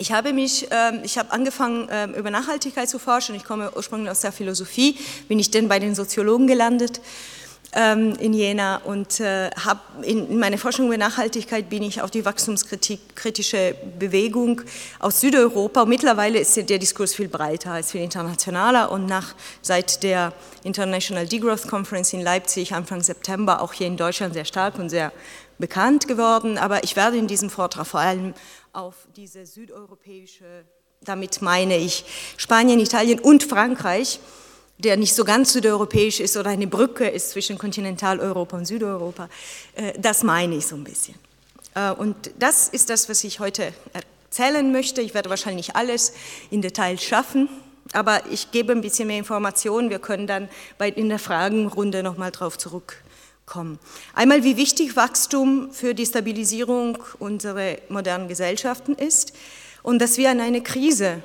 Ich habe mich, ähm, ich habe angefangen ähm, über Nachhaltigkeit zu forschen. Ich komme ursprünglich aus der Philosophie, bin ich denn bei den Soziologen gelandet ähm, in Jena und äh, habe in meiner Forschung über Nachhaltigkeit bin ich auf die wachstumskritische Bewegung aus Südeuropa. Und mittlerweile ist der Diskurs viel breiter, ist viel internationaler und nach seit der International Degrowth Conference in Leipzig Anfang September auch hier in Deutschland sehr stark und sehr bekannt geworden. Aber ich werde in diesem Vortrag vor allem auf diese südeuropäische, damit meine ich Spanien, Italien und Frankreich, der nicht so ganz südeuropäisch ist oder eine Brücke ist zwischen Kontinentaleuropa und Südeuropa, äh, das meine ich so ein bisschen. Äh, und das ist das, was ich heute erzählen möchte. Ich werde wahrscheinlich alles in Detail schaffen, aber ich gebe ein bisschen mehr Informationen. Wir können dann in der Fragenrunde nochmal drauf zurückkommen kommen. Einmal, wie wichtig Wachstum für die Stabilisierung unserer modernen Gesellschaften ist und dass wir an eine Krise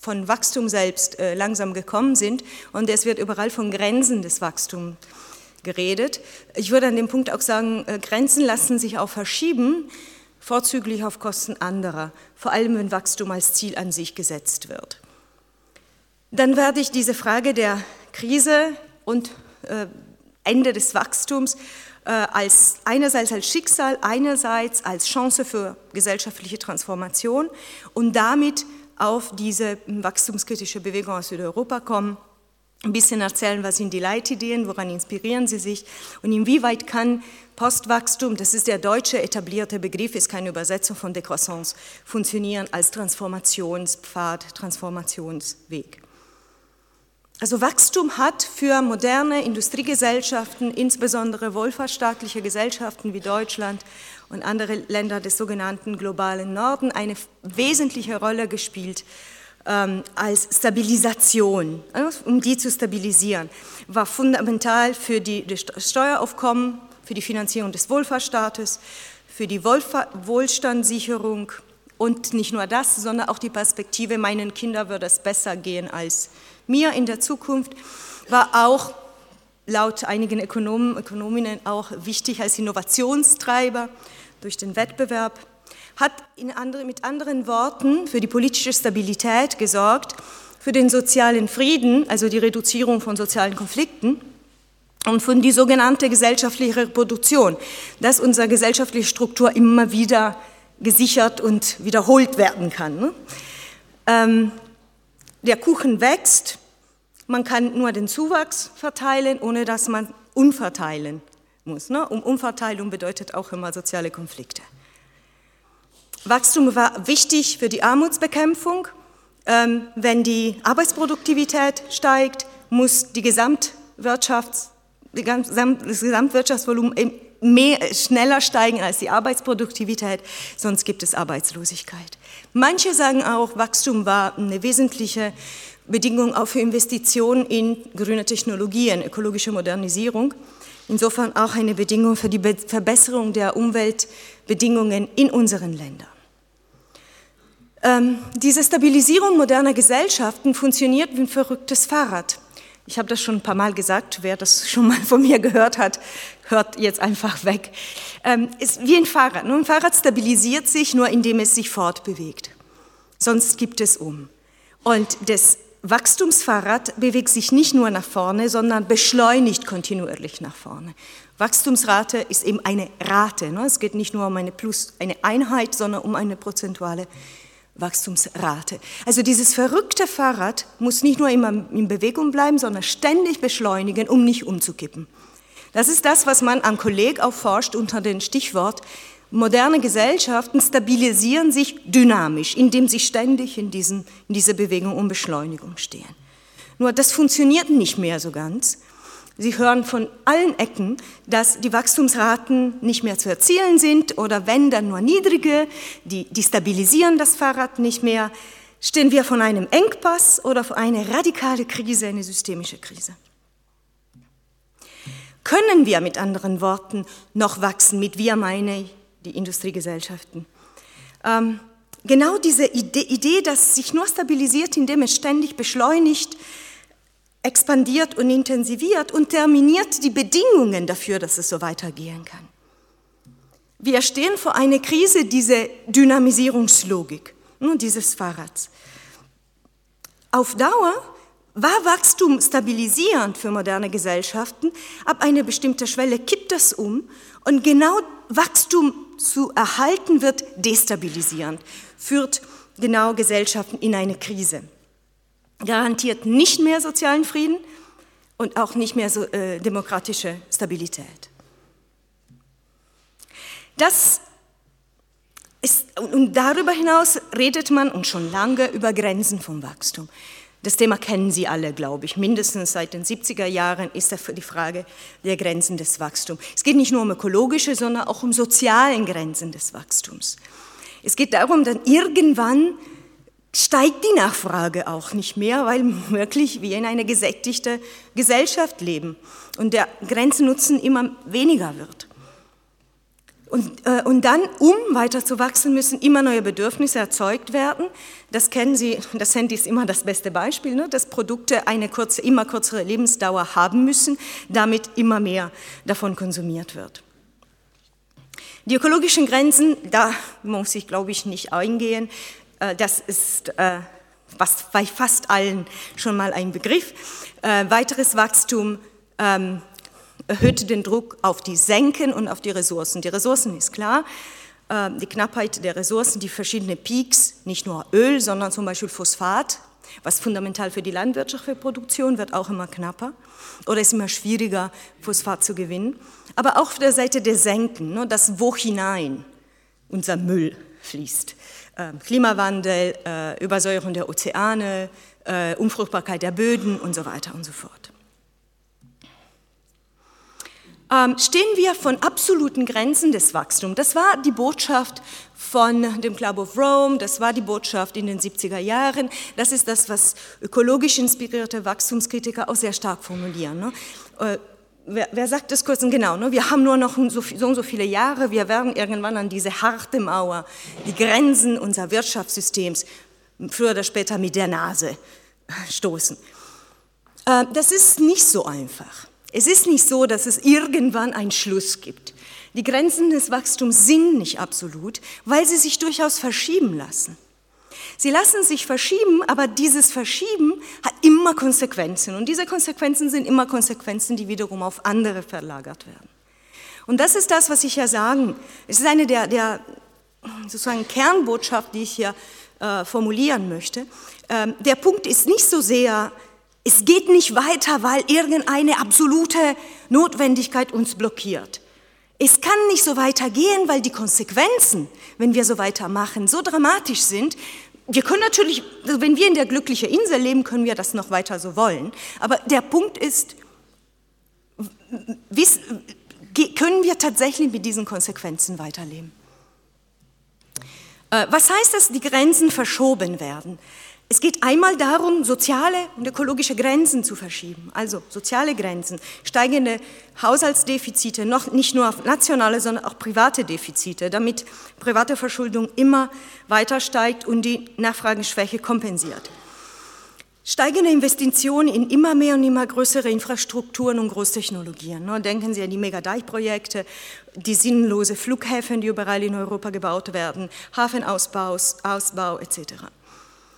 von Wachstum selbst äh, langsam gekommen sind und es wird überall von Grenzen des Wachstums geredet. Ich würde an dem Punkt auch sagen, äh, Grenzen lassen sich auch verschieben, vorzüglich auf Kosten anderer, vor allem wenn Wachstum als Ziel an sich gesetzt wird. Dann werde ich diese Frage der Krise und äh, Ende des Wachstums äh, als einerseits als Schicksal, einerseits als Chance für gesellschaftliche Transformation und damit auf diese wachstumskritische Bewegung aus Südeuropa kommen, ein bisschen erzählen, was sind die Leitideen, woran inspirieren sie sich und inwieweit kann Postwachstum, das ist der deutsche etablierte Begriff, ist keine Übersetzung von Décroissance, funktionieren als Transformationspfad, Transformationsweg. Also Wachstum hat für moderne Industriegesellschaften, insbesondere wohlfahrtsstaatliche Gesellschaften wie Deutschland und andere Länder des sogenannten globalen Norden, eine wesentliche Rolle gespielt ähm, als Stabilisation, also um die zu stabilisieren, war fundamental für die, das Steueraufkommen, für die Finanzierung des Wohlfahrtsstaates, für die Wohlstandssicherung und nicht nur das, sondern auch die Perspektive, meinen Kindern würde es besser gehen als mir in der Zukunft war auch laut einigen Ökonomen, Ökonominnen auch wichtig als Innovationstreiber durch den Wettbewerb, hat andere, mit anderen Worten für die politische Stabilität gesorgt, für den sozialen Frieden, also die Reduzierung von sozialen Konflikten und für die sogenannte gesellschaftliche Reproduktion, dass unsere gesellschaftliche Struktur immer wieder gesichert und wiederholt werden kann. Ne? Ähm, der Kuchen wächst, man kann nur den Zuwachs verteilen, ohne dass man umverteilen muss. Ne? Um Umverteilung bedeutet auch immer soziale Konflikte. Wachstum war wichtig für die Armutsbekämpfung. Ähm, wenn die Arbeitsproduktivität steigt, muss die Gesamtwirtschafts, das Gesamtwirtschaftsvolumen mehr, schneller steigen als die Arbeitsproduktivität, sonst gibt es Arbeitslosigkeit. Manche sagen auch, Wachstum war eine wesentliche Bedingung auch für Investitionen in grüne Technologien, ökologische Modernisierung. Insofern auch eine Bedingung für die Verbesserung der Umweltbedingungen in unseren Ländern. Ähm, diese Stabilisierung moderner Gesellschaften funktioniert wie ein verrücktes Fahrrad. Ich habe das schon ein paar Mal gesagt, wer das schon mal von mir gehört hat, hört jetzt einfach weg. Ähm, ist wie ein Fahrrad. Ein Fahrrad stabilisiert sich nur, indem es sich fortbewegt. Sonst gibt es um. Und das Wachstumsfahrrad bewegt sich nicht nur nach vorne, sondern beschleunigt kontinuierlich nach vorne. Wachstumsrate ist eben eine Rate. Ne? Es geht nicht nur um eine, Plus, eine Einheit, sondern um eine prozentuale Wachstumsrate. Also dieses verrückte Fahrrad muss nicht nur immer in Bewegung bleiben, sondern ständig beschleunigen, um nicht umzukippen. Das ist das, was man am Kolleg auch forscht unter dem Stichwort moderne Gesellschaften stabilisieren sich dynamisch, indem sie ständig in, diesen, in dieser Bewegung um Beschleunigung stehen. Nur das funktioniert nicht mehr so ganz. Sie hören von allen Ecken, dass die Wachstumsraten nicht mehr zu erzielen sind oder wenn, dann nur niedrige, die, die stabilisieren das Fahrrad nicht mehr. Stehen wir von einem Engpass oder vor einer radikale Krise, eine systemische Krise? Können wir mit anderen Worten noch wachsen? Mit wir meine ich die Industriegesellschaften. Ähm, genau diese Idee, Idee, dass sich nur stabilisiert, indem es ständig beschleunigt, expandiert und intensiviert und terminiert die Bedingungen dafür, dass es so weitergehen kann. Wir stehen vor einer Krise, diese Dynamisierungslogik. und dieses Fahrrads. Auf Dauer war Wachstum stabilisierend für moderne Gesellschaften. Ab einer bestimmten Schwelle kippt das um und genau Wachstum zu erhalten wird destabilisierend, führt genau Gesellschaften in eine Krise. Garantiert nicht mehr sozialen Frieden und auch nicht mehr so, äh, demokratische Stabilität. Das ist, und darüber hinaus redet man und schon lange über Grenzen vom Wachstum. Das Thema kennen Sie alle, glaube ich. Mindestens seit den 70er Jahren ist da die Frage der Grenzen des Wachstums. Es geht nicht nur um ökologische, sondern auch um sozialen Grenzen des Wachstums. Es geht darum, dass irgendwann steigt die Nachfrage auch nicht mehr, weil wirklich wir in einer gesättigten Gesellschaft leben und der Grenzennutzen immer weniger wird. Und, äh, und dann, um weiter zu wachsen, müssen immer neue Bedürfnisse erzeugt werden. Das kennen Sie, das Handy ist immer das beste Beispiel, ne? dass Produkte eine kurze, immer kürzere Lebensdauer haben müssen, damit immer mehr davon konsumiert wird. Die ökologischen Grenzen, da muss ich, glaube ich, nicht eingehen. Äh, das ist äh, was bei fast allen schon mal ein Begriff. Äh, weiteres Wachstum ähm, erhöht den Druck auf die Senken und auf die Ressourcen. Die Ressourcen ist klar, ähm, die Knappheit der Ressourcen, die verschiedenen Peaks, nicht nur Öl, sondern zum Beispiel Phosphat, was fundamental für die landwirtschaftliche Produktion wird auch immer knapper oder ist immer schwieriger, Phosphat zu gewinnen. Aber auch auf der Seite der Senken, ne, das wo hinein unser Müll fließt. Ähm, Klimawandel, äh, Übersäuerung der Ozeane, äh, Unfruchtbarkeit der Böden und so weiter und so fort. Ähm, stehen wir von absoluten Grenzen des Wachstums. Das war die Botschaft von dem Club of Rome, das war die Botschaft in den 70er Jahren. Das ist das, was ökologisch inspirierte Wachstumskritiker auch sehr stark formulieren. Äh, wer, wer, sagt das kurz und genau? Ne? Wir haben nur noch so, so und so viele Jahre, wir werden irgendwann an diese harte Mauer, die Grenzen unseres Wirtschaftssystems, früher oder später mit der Nase stoßen. Äh, das ist nicht so einfach. Es ist nicht so, dass es irgendwann einen Schluss gibt. Die Grenzen des Wachstums sind nicht absolut, weil sie sich durchaus verschieben lassen. Sie lassen sich verschieben, aber dieses Verschieben hat immer Konsequenzen. Und diese Konsequenzen sind immer Konsequenzen, die wiederum auf andere verlagert werden. Und das ist das, was ich ja sagen. Es ist eine der, der sozusagen Kernbotschaft, die ich hier äh, formulieren möchte. Ähm, der Punkt ist nicht so sehr, es geht nicht weiter, weil irgendeine absolute Notwendigkeit uns blockiert. Es kann nicht so weitergehen, weil die Konsequenzen, wenn wir so weitermachen, so dramatisch sind. Wir können natürlich, also wenn wir in der glücklichen Insel leben, können wir das noch weiter so wollen. Aber der Punkt ist, können wir tatsächlich mit diesen Konsequenzen weiterleben? Äh, was heißt das, die Grenzen verschoben werden? Es geht einmal darum, soziale und ökologische Grenzen zu verschieben, also soziale Grenzen, steigende Haushaltsdefizite, noch nicht nur nationale, sondern auch private Defizite, damit private Verschuldung immer weiter steigt und die Nachfrageschwäche kompensiert. Steigende Investitionen in immer mehr und immer größere Infrastrukturen und Großtechnologien. Ne? Denken Sie an die Megadeichprojekte, die sinnlose Flughäfen, die überall in Europa gebaut werden, Hafenausbau Ausbau etc.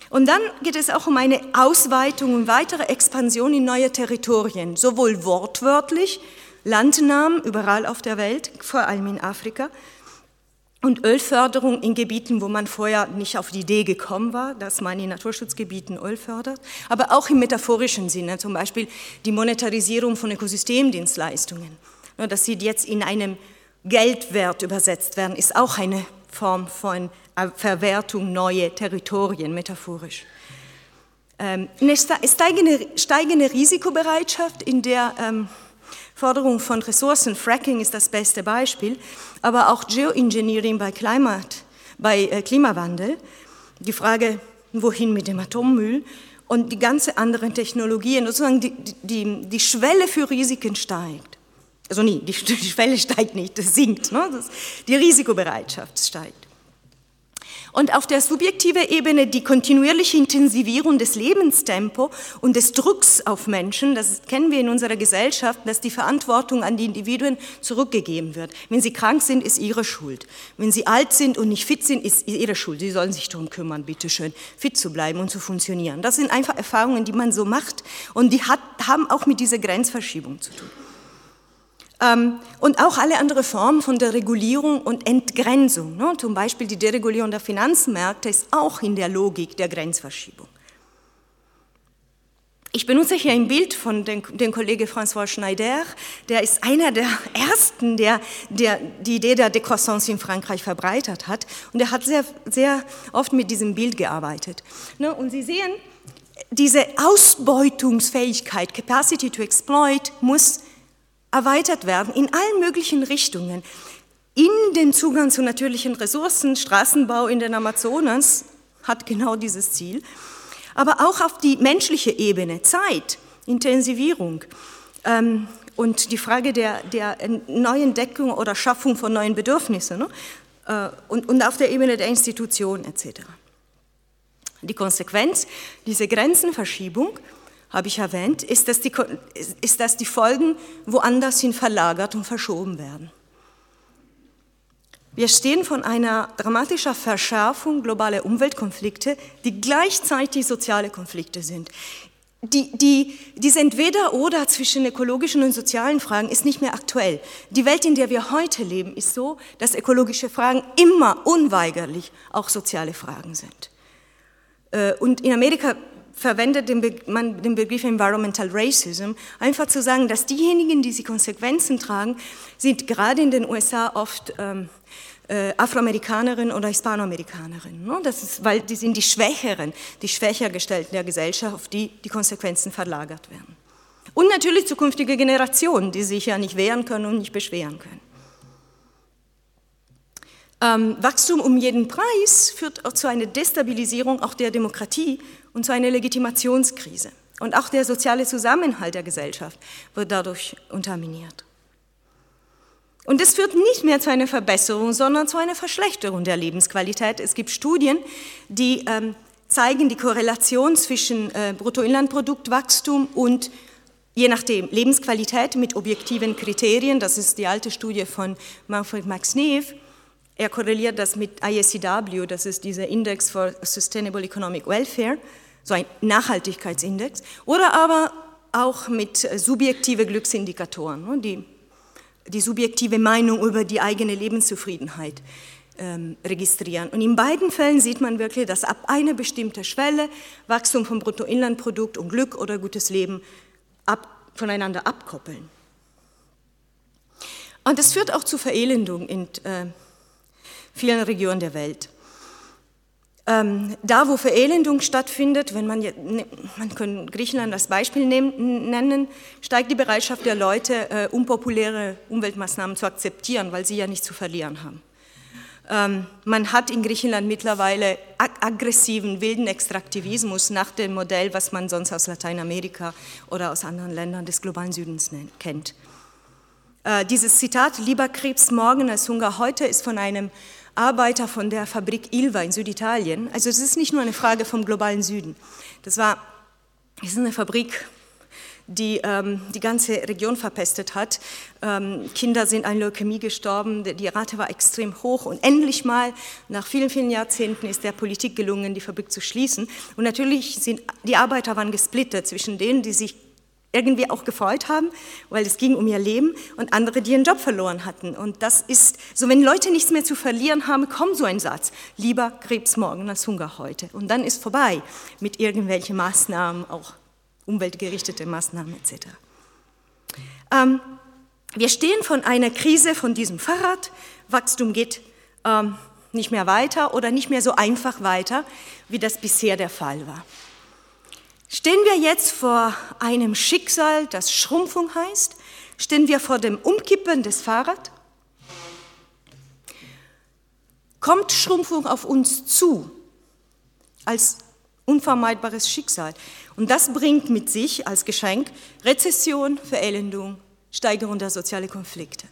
Und dann geht es auch um eine Ausweitung und weitere Expansion in neue Territorien, sowohl wortwörtlich, Landnahmen überall auf der Welt, vor allem in Afrika, und Ölförderung in Gebieten, wo man vorher nicht auf die Idee gekommen war, dass man in Naturschutzgebieten Öl fördert, aber auch im metaphorischen Sinne, zum Beispiel die Monetarisierung von Ökosystemdienstleistungen. Dass sie jetzt in einem Geldwert übersetzt werden, ist auch eine Form von Verwertung neue Territorien, metaphorisch. Ähm, eine steigende, steigende Risikobereitschaft in der ähm, Forderung von Ressourcen, Fracking ist das beste Beispiel, aber auch Geoengineering bei, Climate, bei äh, Klimawandel, die Frage, wohin mit dem Atommüll? Und die ganzen anderen Technologien, sozusagen die, die, die Schwelle für Risiken steigt. Also nie, die, Schwelle steigt nicht, das sinkt, ne? das, die Risikobereitschaft steigt. Und auf der subjektiven Ebene die kontinuierliche Intensivierung des Lebenstempo und des Drucks auf Menschen, das kennen wir in unserer Gesellschaft, dass die Verantwortung an die Individuen zurückgegeben wird. Wenn sie krank sind, ist ihre Schuld. Wenn sie alt sind und nicht fit sind, ist ihre Schuld. Sie sollen sich darum kümmern, bitteschön, fit zu bleiben und zu funktionieren. Das sind einfach Erfahrungen, die man so macht und die hat, haben auch mit dieser Grenzverschiebung zu tun. Ähm, und auch alle anderen Formen von der Regulierung und Entgrenzung. Ne? Zum Beispiel die Deregulierung der Finanzmärkte ist auch in der Logik der Grenzverschiebung. Ich benutze hier ein Bild von dem, dem Kollege François Schneider, der ist einer der ersten, der, der die Idee der Décroissance in Frankreich verbreitet hat. Und er hat sehr, sehr oft mit diesem Bild gearbeitet. Ne? Und Sie sehen, diese Ausbeutungsfähigkeit, Capacity to Exploit, muss erweitert werden in allen möglichen Richtungen. In den Zugang zu natürlichen Ressourcen, Straßenbau in den Amazonas hat genau dieses Ziel, aber auch auf die menschliche Ebene, Zeit, Intensivierung ähm, und die Frage der, der neuen Deckung oder Schaffung von neuen Bedürfnissen ne? äh, und, und auf der Ebene der Institution etc. Die Konsequenz dieser Grenzenverschiebung habe ich erwähnt, ist dass, die, ist, dass die Folgen woanders hin verlagert und verschoben werden. Wir stehen von einer dramatischen Verschärfung globaler Umweltkonflikte, die gleichzeitig soziale Konflikte sind. Die, die, diese Entweder-Oder zwischen ökologischen und sozialen Fragen ist nicht mehr aktuell. Die Welt, in der wir heute leben, ist so, dass ökologische Fragen immer unweigerlich auch soziale Fragen sind. Äh, und in Amerika verwendet den man den Begriff Environmental Racism, einfach zu sagen, dass diejenigen, die sie Konsequenzen tragen, sind gerade in den USA oft ähm, äh, Afroamerikanerinnen oder Hispanoamerikanerinnen. Ne? Das ist, weil die sind die Schwächeren, die schwächer gestellten der Gesellschaft, auf die die Konsequenzen verlagert werden. Und natürlich zukünftige Generationen, die sich ja nicht wehren können und nicht beschweren können. Ähm, Wachstum um jeden Preis führt auch zu einer Destabilisierung auch der Demokratie und zu einer Legitimationskrise. Und auch der soziale Zusammenhalt der Gesellschaft wird dadurch unterminiert. Und es führt nicht mehr zu einer Verbesserung, sondern zu einer Verschlechterung der Lebensqualität. Es gibt Studien, die ähm, zeigen die Korrelation zwischen äh, Bruttoinlandproduktwachstum und je nachdem Lebensqualität mit objektiven Kriterien. Das ist die alte Studie von Manfred Max Neef er korreliert das mit ISCW, das ist dieser Index for Sustainable Economic Welfare, so ein Nachhaltigkeitsindex, oder aber auch mit subjektive Glücksindikatoren, ne, die, die subjektive Meinung über die eigene Lebenszufriedenheit ähm, registrieren. Und in beiden Fällen sieht man wirklich, dass ab einer bestimmten Schwelle Wachstum vom Bruttoinlandprodukt und Glück oder gutes Leben ab, voneinander abkoppeln. Und das führt auch zu Verelendung in äh, vielen Regionen der Welt. Ähm, da, wo Verelendung stattfindet, wenn man, ne, man kann Griechenland als Beispiel nennen, steigt die Bereitschaft der Leute, äh, unpopuläre Umweltmaßnahmen zu akzeptieren, weil sie ja nichts zu verlieren haben. Ähm, man hat in Griechenland mittlerweile aggressiven, wilden Extraktivismus nach dem Modell, was man sonst aus Lateinamerika oder aus anderen Ländern des globalen Südens kennt. Äh, dieses Zitat, lieber Krebs morgen als Hunger heute, ist von einem Arbeiter von der Fabrik Ilva in Süditalien. Also es ist nicht nur eine Frage vom globalen Süden. Das war das ist eine Fabrik, die ähm, die ganze Region verpestet hat. Ähm, Kinder sind an Leukämie gestorben, die Rate war extrem hoch und endlich mal, nach vielen, vielen Jahrzehnten, ist der Politik gelungen, die Fabrik zu schließen. Und natürlich sind die Arbeiter waren gesplittert zwischen denen, die sich irgendwie auch gefreut haben, weil es ging um ihr Leben und andere, die ihren Job verloren hatten. Und das ist, so wenn Leute nichts mehr zu verlieren haben, kommt so ein Satz, lieber Krebs morgen als Hunger heute. Und dann ist vorbei mit irgendwelchen Maßnahmen, auch umweltgerichtete Maßnahmen etc. Ähm, wir stehen von einer Krise von diesem Fahrrad. Wachstum geht ähm, nicht mehr weiter oder nicht mehr so einfach weiter, wie das bisher der Fall war. Stehen wir jetzt vor einem Schicksal, das Schrumpfung heißt? Stehen wir vor dem Umkippen des Fahrrads? Kommt Schrumpfung auf uns zu als unvermeidbares Schicksal? Und das bringt mit sich als Geschenk Rezession, Verelendung, Steigerung der sozialen Konflikte.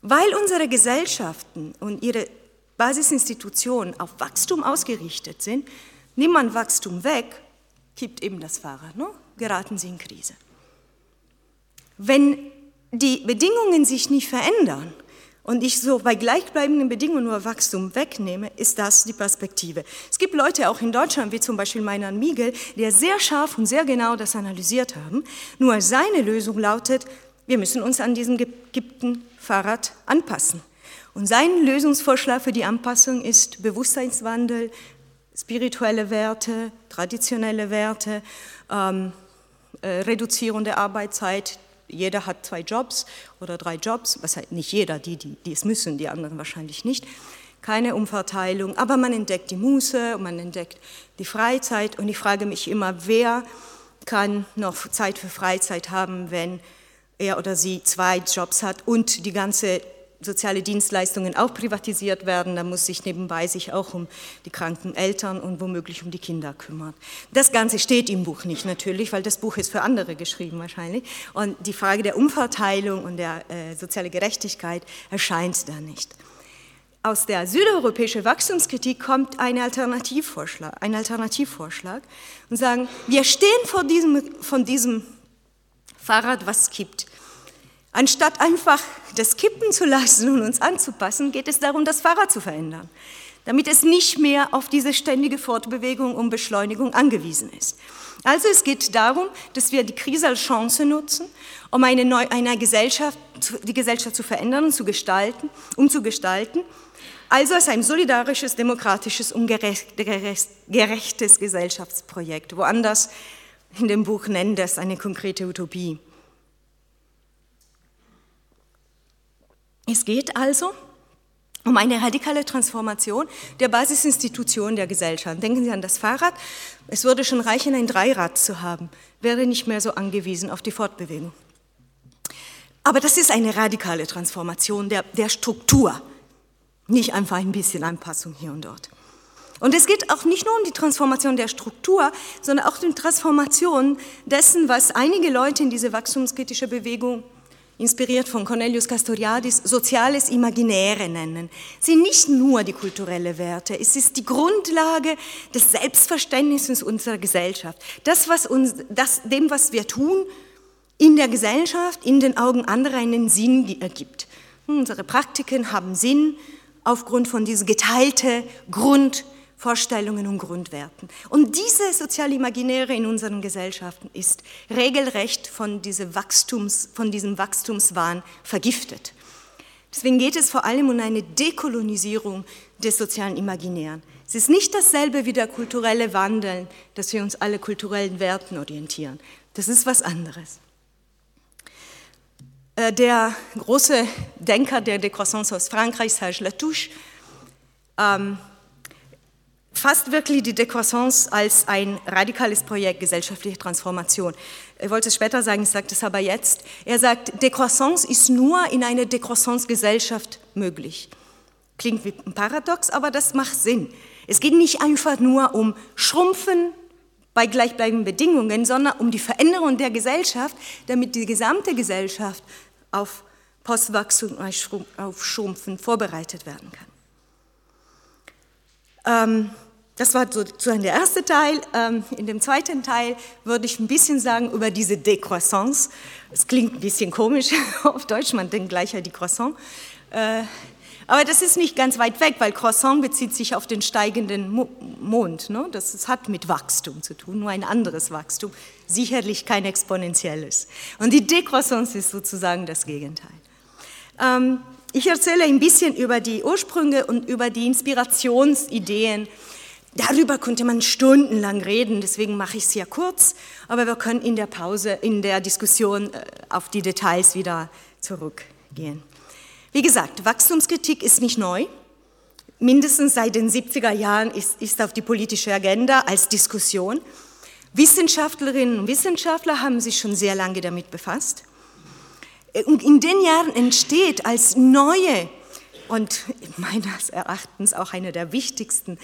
Weil unsere Gesellschaften und ihre Basisinstitutionen auf Wachstum ausgerichtet sind, nimmt man Wachstum weg, kippt eben das Fahrrad, ne? geraten sie in Krise. Wenn die Bedingungen sich nicht verändern und ich so bei gleichbleibenden Bedingungen nur Wachstum wegnehme, ist das die Perspektive. Es gibt Leute auch in Deutschland, wie zum Beispiel Meinan Miegel, die sehr scharf und sehr genau das analysiert haben. Nur seine Lösung lautet, wir müssen uns an diesem gekippten Fahrrad anpassen. Und sein Lösungsvorschlag für die Anpassung ist Bewusstseinswandel, spirituelle Werte, traditionelle Werte, ähm, äh, Reduzierung der Arbeitszeit. Jeder hat zwei Jobs oder drei Jobs, was heißt nicht jeder, die, die, die es müssen, die anderen wahrscheinlich nicht. Keine Umverteilung, aber man entdeckt die Muße man entdeckt die Freizeit und ich frage mich immer, wer kann noch Zeit für Freizeit haben, wenn er oder sie zwei Jobs hat und die ganze soziale Dienstleistungen auch privatisiert werden, dann muss sich nebenbei sich auch um die kranken Eltern und womöglich um die Kinder kümmern. Das Ganze steht im Buch nicht natürlich, weil das Buch ist für andere geschrieben wahrscheinlich. Und die Frage der Umverteilung und der äh, sozialen Gerechtigkeit erscheint da nicht. Aus der südeuropäischen Wachstumskritik kommt ein Alternativvorschlag, ein Alternativvorschlag und sagen, wir stehen vor diesem, von diesem Fahrrad, was kippt. Anstatt einfach das kippen zu lassen und uns anzupassen, geht es darum, das Fahrrad zu verändern, damit es nicht mehr auf diese ständige Fortbewegung und Beschleunigung angewiesen ist. Also es geht darum, dass wir die Krise als Chance nutzen, um eine, neue, eine Gesellschaft, die Gesellschaft zu verändern und zu gestalten, umzugestalten. Also als ein solidarisches, demokratisches und gerechtes Gesellschaftsprojekt. Woanders in dem Buch nennen das eine konkrete Utopie. Es geht also um eine radikale Transformation der Basisinstitutionen der Gesellschaft. Denken Sie an das Fahrrad. Es würde schon reichen, ein Dreirad zu haben, wäre nicht mehr so angewiesen auf die Fortbewegung. Aber das ist eine radikale Transformation der, der Struktur, nicht einfach ein bisschen Anpassung hier und dort. Und es geht auch nicht nur um die Transformation der Struktur, sondern auch um die Transformation dessen, was einige Leute in diese wachstumskritische Bewegung inspiriert von Cornelius Castoriadis, soziales Imaginäre nennen, sind nicht nur die kulturellen Werte, es ist die Grundlage des Selbstverständnisses unserer Gesellschaft. Das, was uns, das, dem, was wir tun, in der Gesellschaft, in den Augen anderer einen Sinn ergibt. Unsere Praktiken haben Sinn aufgrund von dieser geteilte Grund Vorstellungen und Grundwerten. Und diese soziale Imaginäre in unseren Gesellschaften ist regelrecht von, diese Wachstums, von diesem Wachstumswahn vergiftet. Deswegen geht es vor allem um eine Dekolonisierung des sozialen Imaginären. Es ist nicht dasselbe wie der kulturelle Wandel, dass wir uns alle kulturellen Werten orientieren. Das ist was anderes. Äh, der große Denker der Décroissance aus Frankreich, Serge Latouche, ähm, fasst wirklich die Décroissance als ein radikales Projekt gesellschaftliche Transformation. Er wollte es später sagen, ich sage das aber jetzt. Er sagt, Décroissance ist nur in einer Décroissance-Gesellschaft möglich. Klingt wie ein Paradox, aber das macht Sinn. Es geht nicht einfach nur um Schrumpfen bei gleichbleibenden Bedingungen, sondern um die Veränderung der Gesellschaft, damit die gesamte Gesellschaft auf Postwachstum, auf Schrumpfen vorbereitet werden kann. Ähm, das war sozusagen der erste Teil. Ähm, in dem zweiten Teil würde ich ein bisschen sagen über diese Décroissance. Es klingt ein bisschen komisch auf Deutsch, man denkt gleich an die Croissant. Äh, aber das ist nicht ganz weit weg, weil Croissant bezieht sich auf den steigenden Mond. Ne? Das hat mit Wachstum zu tun, nur ein anderes Wachstum, sicherlich kein exponentielles. Und die Décroissance ist sozusagen das Gegenteil. Ähm, ich erzähle ein bisschen über die Ursprünge und über die Inspirationsideen. Darüber könnte man stundenlang reden, deswegen mache ich es ja kurz, aber wir können in der Pause, in der Diskussion äh, auf die Details wieder zurückgehen. Wie gesagt, Wachstumskritik ist nicht neu. Mindestens seit den 70er Jahren ist, ist auf die politische Agenda als Diskussion. Wissenschaftlerinnen und Wissenschaftler haben sich schon sehr lange damit befasst. Und in den Jahren entsteht als neue und meines Erachtens auch eine der wichtigsten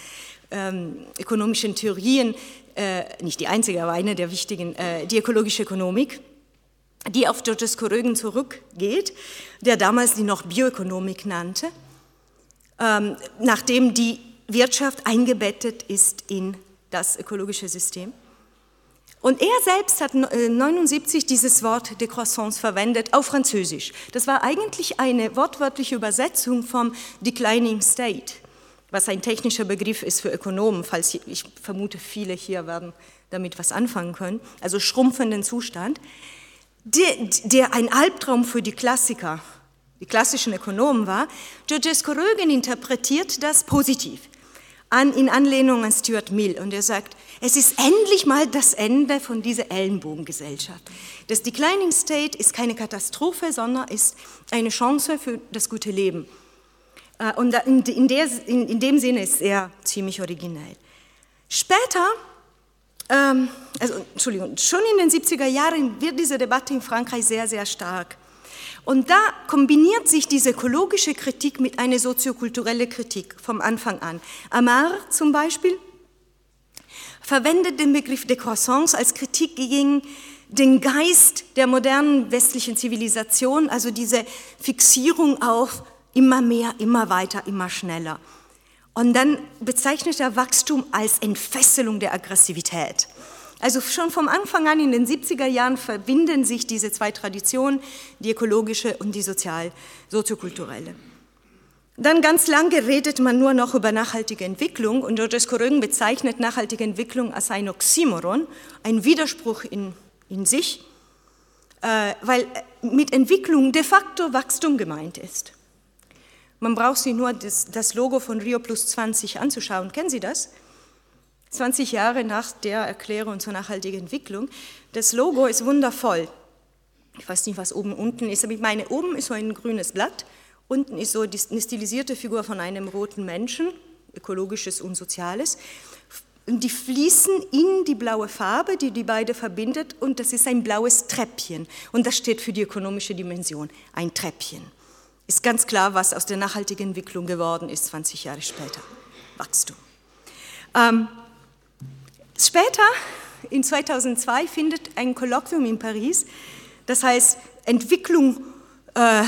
ähm, ökonomischen Theorien, äh, nicht die einzige, aber eine der wichtigen, äh, die ökologische Ökonomik, die auf Georges Korögen zurückgeht, der damals die noch Bioökonomik nannte. ähm, nachdem die Wirtschaft eingebettet ist in das ökologische System. Und er selbst hat 1979 dieses Wort Décroissance verwendet auf Französisch. Das war eigentlich eine wortwörtliche Übersetzung vom Declining State, was ein technischer Begriff ist für Ökonomen, falls ich vermute, viele hier werden damit was anfangen können, also schrumpfenden Zustand, der, der ein Albtraum für die Klassiker, die klassischen Ökonomen war. Georges Corögen interpretiert das positiv an, in Anlehnung an Stuart Mill und er sagt, es ist endlich mal das Ende von dieser Ellenbogengesellschaft. Das Declining State ist keine Katastrophe, sondern ist eine Chance für das gute Leben. Äh, und in, der, in dem Sinne ist er ziemlich originell. Später, ähm, also Entschuldigung, schon in den 70er Jahren wird diese Debatte in Frankreich sehr, sehr stark. Und da kombiniert sich diese ökologische Kritik mit einer soziokulturellen Kritik vom Anfang an. Amar zum Beispiel verwendet den Begriff de Croissance als Kritik gegen den Geist der modernen westlichen Zivilisation, also diese Fixierung auf immer mehr, immer weiter, immer schneller. Und dann bezeichnet er Wachstum als Entfesselung der Aggressivität. Also schon vom Anfang an in den 70er Jahren verbinden sich diese zwei Traditionen, die ökologische und die sozial soziokulturelle. Dann ganz lange redet man nur noch über nachhaltige Entwicklung und Georges Corrögen bezeichnet nachhaltige Entwicklung als ein Oxymoron, ein Widerspruch in, in sich, äh, weil mit Entwicklung de facto Wachstum gemeint ist. Man braucht sich nur das, das Logo von Rio Plus 20 anzuschauen. Kennen Sie das? 20 Jahre nach der Erklärung zur nachhaltigen Entwicklung. Das Logo ist wundervoll. Ich weiß nicht, was oben unten ist, aber ich meine, oben ist so ein grünes Blatt Unten ist so eine stilisierte Figur von einem roten Menschen, ökologisches und soziales. Und die fließen in die blaue Farbe, die die beide verbindet, und das ist ein blaues Treppchen. Und das steht für die ökonomische Dimension, ein Treppchen. Ist ganz klar, was aus der nachhaltigen Entwicklung geworden ist, 20 Jahre später. Wachstum. Ähm, später, in 2002, findet ein Kolloquium in Paris, das heißt Entwicklung äh,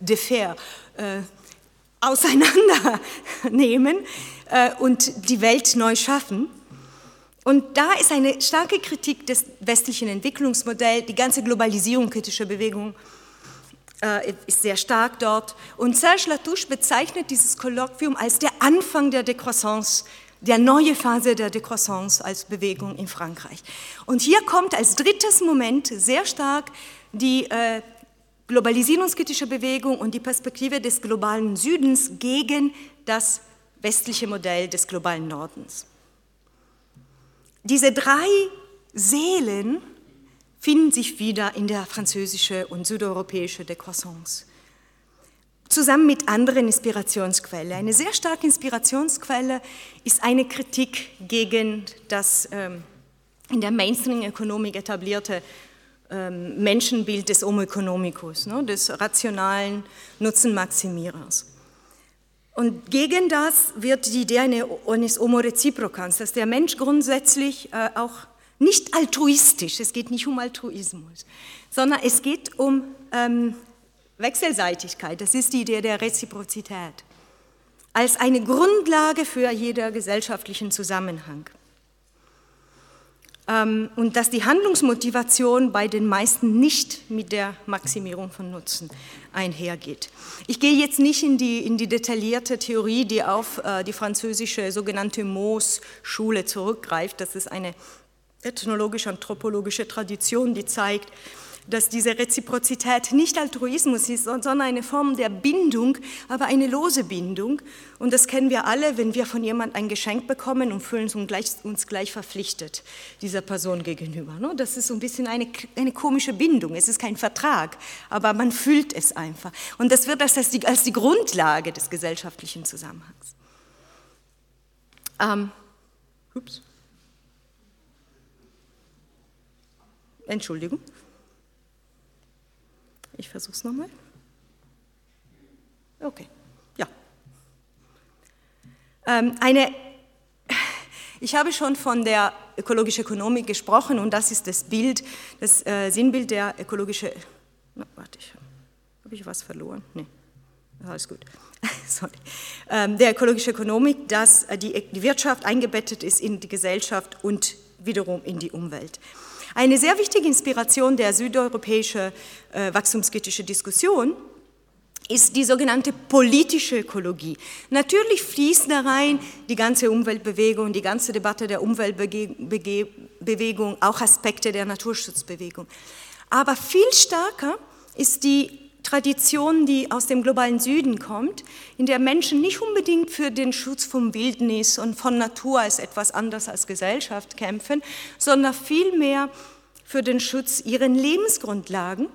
de faire äh, auseinandernehmen äh, und die Welt neu schaffen. Und da ist eine starke Kritik des westlichen Entwicklungsmodells, die ganze Globalisierung kritischer Bewegung äh, ist sehr stark dort. Und Serge Latouche bezeichnet dieses Kolloquium als der Anfang der Décroissance, der neue Phase der Décroissance als Bewegung in Frankreich. Und hier kommt als drittes Moment sehr stark die äh, globalisierungskritische Bewegung und die Perspektive des globalen Südens gegen das westliche Modell des globalen Nordens. Diese drei Seelen finden sich wieder in der französischen und südeuropäischen Décroissance. Zusammen mit anderen Inspirationsquellen. Eine sehr starke Inspirationsquelle ist eine Kritik gegen das ähm, in der Mainstream-Ökonomik etablierte ähm, Menschenbild des Homo economicus, ne, des rationalen Nutzenmaximierers. Und gegen das wird die Idee eines Homo reciprocans, dass der Mensch grundsätzlich äh, auch nicht altruistisch, es geht nicht um Altruismus, sondern es geht um ähm, Wechselseitigkeit, das ist die Idee der Reziprozität, als eine Grundlage für jeder gesellschaftlichen Zusammenhang. Ähm, und dass die Handlungsmotivation bei den meisten nicht mit der Maximierung von Nutzen einhergeht. Ich gehe jetzt nicht in die, in die detaillierte Theorie, die auf äh, die französische sogenannte Moos-Schule zurückgreift. Das ist eine ethnologisch-anthropologische Tradition, die zeigt, dass diese Reziprozität nicht Altruismus ist, sondern eine Form der Bindung, aber eine lose Bindung. Und das kennen wir alle, wenn wir von jemandem ein Geschenk bekommen und fühlen uns gleich, uns gleich verpflichtet dieser Person gegenüber. Ne? Das ist so ein bisschen eine, eine komische Bindung. Es ist kein Vertrag, aber man fühlt es einfach. Und das wird als die, als die Grundlage des gesellschaftlichen Zusammenhangs. Ähm, ups. Entschuldigung. Ich versuche es nochmal. Okay, ja. Ähm, eine, ich habe schon von der ökologischen Ökonomik gesprochen und das ist das Bild, das äh, Sinnbild der ökologischen, warte, habe ich was verloren? Nee, alles gut. sorry, ähm, der ökologischen Ökonomik, dass äh, die, die Wirtschaft eingebettet ist in die Gesellschaft und wiederum in die Umwelt. Eine sehr wichtige Inspiration der südeuropäischen äh, wachstumskritische Diskussion ist die sogenannte politische Ökologie. Natürlich fließt da rein die ganze Umweltbewegung, die ganze Debatte der Umweltbewegung, auch Aspekte der Naturschutzbewegung. Aber viel stärker ist die Tradition, die aus dem globalen Süden kommt, in der Menschen nicht unbedingt für den Schutz vom Wildnis und von Natur als etwas anderes als Gesellschaft kämpfen, sondern vielmehr für den Schutz ihrer Lebensgrundlagen,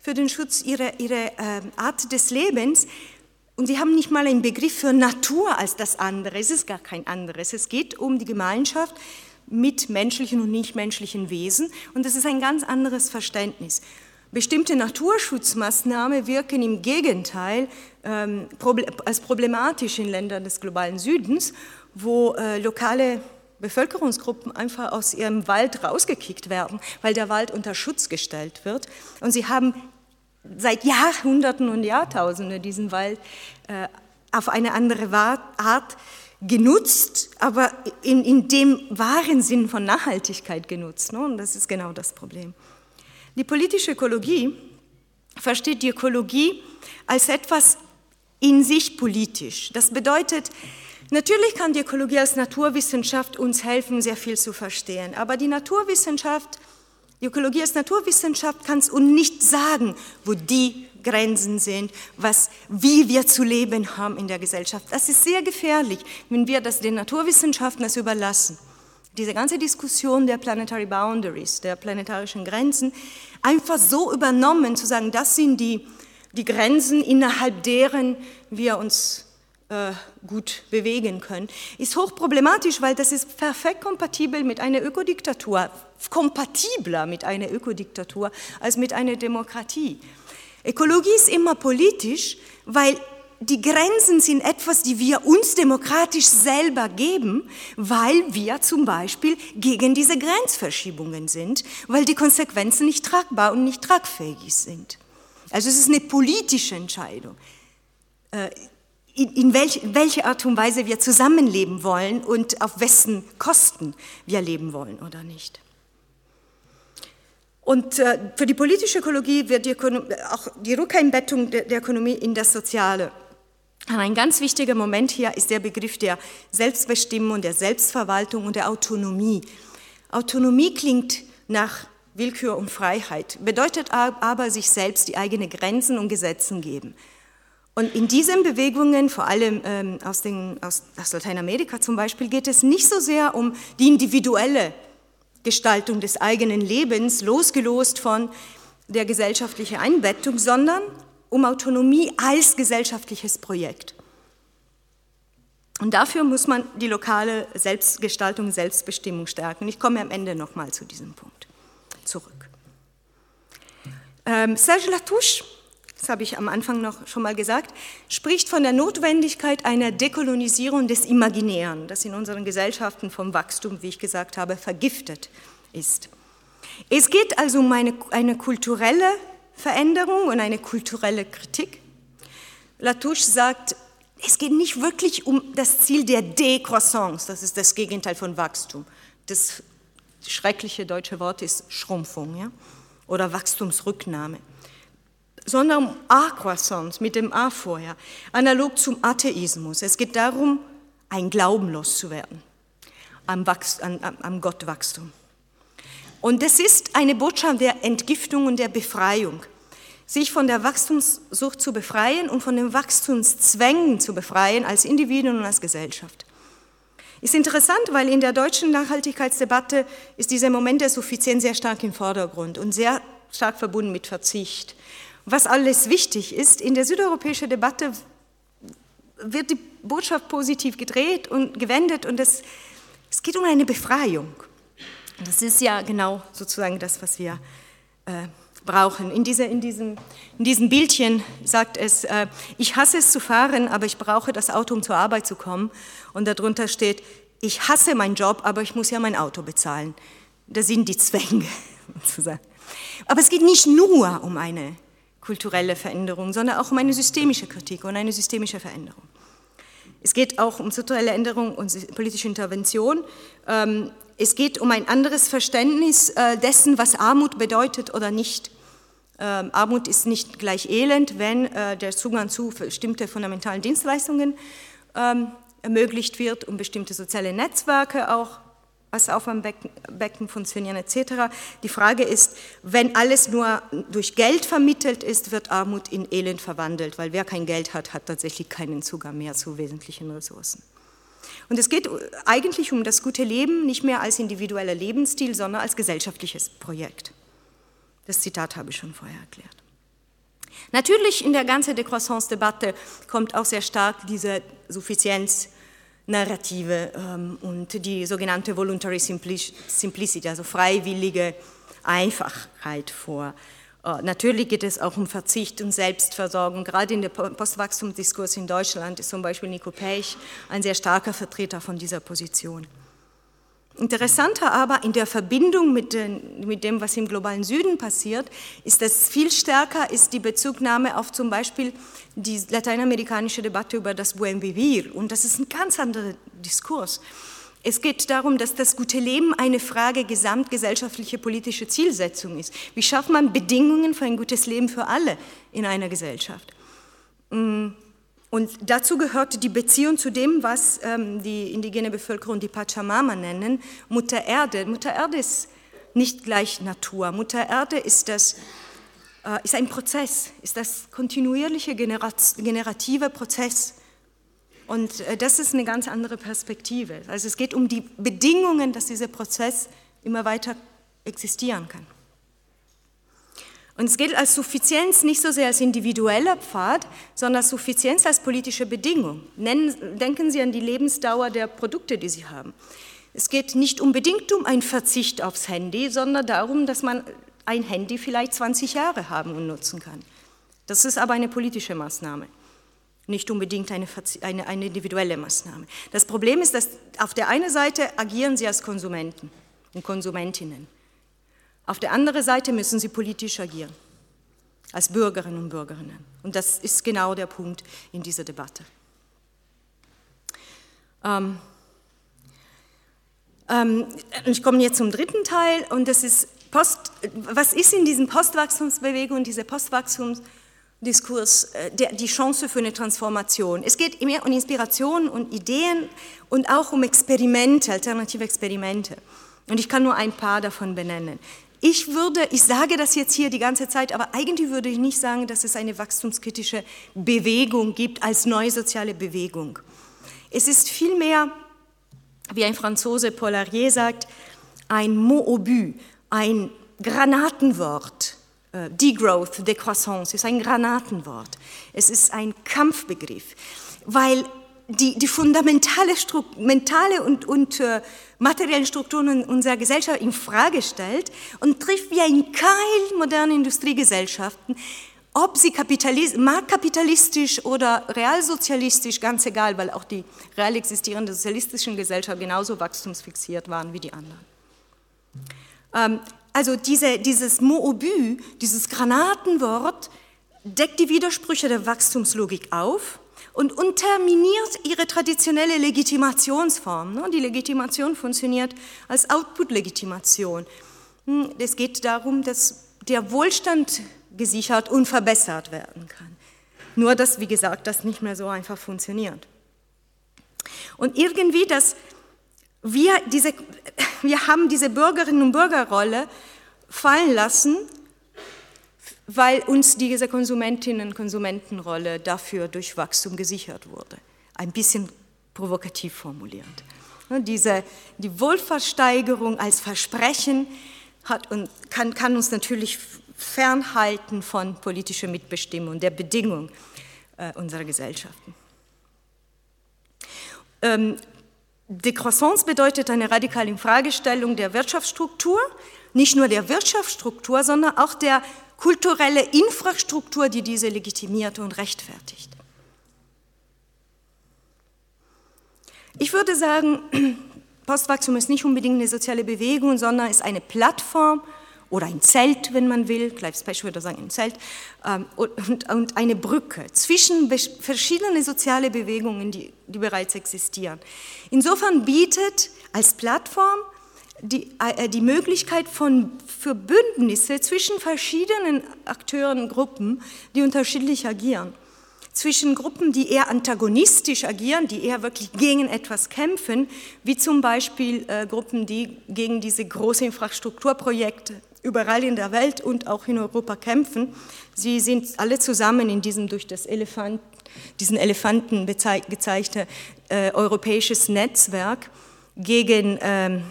für den Schutz ihrer, ihrer äh, Art des Lebens. Und sie haben nicht mal einen Begriff für Natur als das andere. Es ist gar kein anderes. Es geht um die Gemeinschaft mit menschlichen und nichtmenschlichen Wesen. Und das ist ein ganz anderes Verständnis. Bestimmte Naturschutzmaßnahmen wirken im Gegenteil ähm, als problematisch in Ländern des globalen Südens, wo äh, lokale Bevölkerungsgruppen einfach aus ihrem Wald rausgekickt werden, weil der Wald unter Schutz gestellt wird. Und sie haben seit Jahrhunderten und Jahrtausenden diesen Wald äh, auf eine andere Art genutzt, aber in, in dem wahren Sinn von Nachhaltigkeit genutzt. Ne? Und das ist genau das Problem. Die politische Ökologie versteht die Ökologie als etwas in sich politisch. Das bedeutet, natürlich kann die Ökologie als Naturwissenschaft uns helfen, sehr viel zu verstehen, aber die Naturwissenschaft, die Ökologie als Naturwissenschaft kann es uns nicht sagen, wo die Grenzen sind, was, wie wir zu leben haben in der Gesellschaft. Das ist sehr gefährlich, wenn wir das den Naturwissenschaften das überlassen diese ganze Diskussion der Planetary Boundaries, der planetarischen Grenzen, einfach so übernommen, zu sagen, das sind die, die Grenzen, innerhalb deren wir uns äh, gut bewegen können, ist hochproblematisch, weil das ist perfekt kompatibel mit einer Ökodiktatur, kompatibler mit einer Ökodiktatur als mit einer Demokratie. Ökologie ist immer politisch, weil die Grenzen sind etwas, die wir uns demokratisch selber geben, weil wir zum Beispiel gegen diese Grenzverschiebungen sind, weil die Konsequenzen nicht tragbar und nicht tragfähig sind. Also es ist eine politische Entscheidung, äh, in welcher Art und Weise wir zusammenleben wollen und auf wessen Kosten wir leben wollen oder nicht. Und äh, für die politische Ökologie wird die auch die Rückeinbettung der Ökonomie in das Soziale ein ganz wichtiger Moment hier ist der Begriff der Selbstbestimmung, der Selbstverwaltung und der Autonomie. Autonomie klingt nach Willkür und Freiheit, bedeutet aber sich selbst die eigenen Grenzen und Gesetzen geben. Und in diesen Bewegungen, vor allem ähm, aus, den, aus, aus Lateinamerika zum Beispiel, geht es nicht so sehr um die individuelle Gestaltung des eigenen Lebens, losgelost von der gesellschaftlichen Einbettung, sondern um Autonomie als gesellschaftliches Projekt. Und dafür muss man die lokale Selbstgestaltung, Selbstbestimmung stärken. Ich komme am Ende nochmal zu diesem Punkt zurück. Ähm, Serge Latouche, das habe ich am Anfang noch schon mal gesagt, spricht von der Notwendigkeit einer Dekolonisierung des Imaginären, das in unseren Gesellschaften vom Wachstum, wie ich gesagt habe, vergiftet ist. Es geht also um eine, eine kulturelle Veränderung und eine kulturelle Kritik. Latouche sagt, es geht nicht wirklich um das Ziel der Décroissance, das ist das Gegenteil von Wachstum. Das schreckliche deutsche Wort ist Schrumpfung ja? oder Wachstumsrücknahme, sondern um Accroissance mit dem A vorher, analog zum Atheismus. Es geht darum, ein Glauben loszuwerden am, am, am Gottwachstum. Und das ist eine Botschaft der Entgiftung und der Befreiung, sich von der Wachstumssucht zu befreien und von den Wachstumszwängen zu befreien als Individuen und als Gesellschaft. Ist interessant, weil in der deutschen Nachhaltigkeitsdebatte ist dieser Moment der Suffizienz sehr stark im Vordergrund und sehr stark verbunden mit Verzicht. Was alles wichtig ist, in der südeuropäischen Debatte wird die Botschaft positiv gedreht und gewendet und es, es geht um eine Befreiung. Das ist ja genau sozusagen das, was wir äh, brauchen. In, diese, in, diesem, in diesem Bildchen sagt es, äh, ich hasse es zu fahren, aber ich brauche das Auto, um zur Arbeit zu kommen. Und darunter steht, ich hasse meinen Job, aber ich muss ja mein Auto bezahlen. Das sind die Zwänge. Aber es geht nicht nur um eine kulturelle Veränderung, sondern auch um eine systemische Kritik und eine systemische Veränderung. Es geht auch um strukturelle Änderung und politische Intervention. Ähm, es geht um ein anderes Verständnis äh, dessen, was Armut bedeutet oder nicht. Ähm, Armut ist nicht gleich Elend, wenn äh, der Zugang zu bestimmten fundamentalen Dienstleistungen ähm, ermöglicht wird und bestimmte soziale Netzwerke auch was auf am Becken, Becken funktionieren etc. Die Frage ist, wenn alles nur durch Geld vermittelt ist, wird Armut in Elend verwandelt, weil wer kein Geld hat, hat tatsächlich keinen Zugang mehr zu wesentlichen Ressourcen. Und es geht eigentlich um das gute Leben nicht mehr als individueller Lebensstil, sondern als gesellschaftliches Projekt. Das Zitat habe ich schon vorher erklärt. Natürlich in der ganzen Decroissance-Debatte kommt auch sehr stark diese Suffizienz Narrative ähm, und die sogenannte Voluntary Simplicity, also freiwillige Einfachheit vor. Äh, natürlich geht es auch um Verzicht und Selbstversorgung. Gerade in der Postwachstumsdiskurs in Deutschland ist zum Beispiel Nico Pech ein sehr starker Vertreter von dieser Position. Interessanter aber in der Verbindung mit, den, mit, dem, was im globalen Süden passiert, ist, dass viel stärker ist die Bezugnahme auf zum Beispiel die lateinamerikanische Debatte über das Buen Vivir. Und das ist ein ganz anderer Diskurs. Es geht darum, dass das gute Leben eine Frage gesamtgesellschaftliche politische Zielsetzung ist. Wie schafft man Bedingungen für ein gutes Leben für alle in einer Gesellschaft? Mm. Und dazu gehört die Beziehung zu dem, was ähm, die indigene Bevölkerung die Pachamama nennen, Mutter Erde. Mutter Erde ist nicht gleich Natur. Mutter Erde ist, das, äh, ist ein Prozess, ist das kontinuierliche generative Prozess. Und äh, das ist eine ganz andere Perspektive. Also es geht um die Bedingungen, dass dieser Prozess immer weiter existieren kann. Und es gilt als Suffizienz nicht so sehr als individueller Pfad, sondern als Suffizienz als politische Bedingung. Nennen, denken Sie an die Lebensdauer der Produkte, die Sie haben. Es geht nicht unbedingt um einen Verzicht aufs Handy, sondern darum, dass man ein Handy vielleicht 20 Jahre haben und nutzen kann. Das ist aber eine politische Maßnahme, nicht unbedingt eine, eine, eine individuelle Maßnahme. Das Problem ist, dass auf der einen Seite agieren Sie als Konsumenten und Konsumentinnen. Auf der anderen Seite müssen sie politisch agieren, als Bürgerinnen und Bürger. Und das ist genau der Punkt in dieser Debatte. Ähm, ähm, ich komme jetzt zum dritten Teil und das ist Post, was ist in diesen Postwachstumsbewegungen, dieser Postwachstumsdiskurs äh, die Chance für eine Transformation. Es geht mehr um Inspiration und Ideen und auch um Experimente, alternative Experimente. Und ich kann nur ein paar davon benennen. Ich würde, ich sage das jetzt hier die ganze Zeit, aber eigentlich würde ich nicht sagen, dass es eine wachstumskritische Bewegung gibt als neue soziale Bewegung. Es ist vielmehr, wie ein Franzose Polarier sagt, ein mot obus, ein Granatenwort. Äh, Degrowth, Decroissance ist ein Granatenwort. Es ist ein Kampfbegriff, weil die, die fundamentale mentale und, und äh, materiellen Strukturen unserer Gesellschaft in Frage stellt und trifft wie ein Keil moderne Industriegesellschaften, ob sie kapitalis marktkapitalistisch oder realsozialistisch, ganz egal, weil auch die real existierenden sozialistischen Gesellschaften genauso wachstumsfixiert waren wie die anderen. Ähm, also diese, dieses Moobü, dieses Granatenwort, deckt die Widersprüche der Wachstumslogik auf und unterminiert ihre traditionelle Legitimationsform. Ne? Die Legitimation funktioniert als Output-Legitimation. Hm, es geht darum, dass der Wohlstand gesichert und verbessert werden kann. Nur, dass, wie gesagt, das nicht mehr so einfach funktioniert. Und irgendwie, dass wir, diese, wir haben diese Bürgerinnen und Bürgerrolle fallen lassen weil uns diese Konsumentinnen- und Konsumentenrolle dafür durch Wachstum gesichert wurde. Ein bisschen provokativ formuliert. Diese, die Wohlfahrtssteigerung als Versprechen hat und kann, kann uns natürlich fernhalten von politischer Mitbestimmung, der Bedingung äh, unserer Gesellschaften. Ähm, Decroissance bedeutet eine radikale Infragestellung der Wirtschaftsstruktur, nicht nur der Wirtschaftsstruktur, sondern auch der kulturelle Infrastruktur, die diese legitimiert und rechtfertigt. Ich würde sagen, Postwachstum ist nicht unbedingt eine soziale Bewegung, sondern ist eine Plattform, oder ein Zelt, wenn man will, Clive Special würde sagen ein Zelt, ähm, und, eine Brücke zwischen verschiedenen sozialen Bewegungen, die, die bereits existieren. Insofern bietet als Plattform die, äh, die Möglichkeit von, für Bündnisse zwischen verschiedenen Akteuren, Gruppen, die unterschiedlich agieren. Zwischen Gruppen, die eher antagonistisch agieren, die eher wirklich gegen etwas kämpfen, wie zum Beispiel äh, Gruppen, die gegen diese großen Infrastrukturprojekte überall in der Welt und auch in Europa kämpfen. Sie sind alle zusammen in diesem durch das Elefant, diesen Elefanten gezeigten äh, europäisches Netzwerk gegen ähm,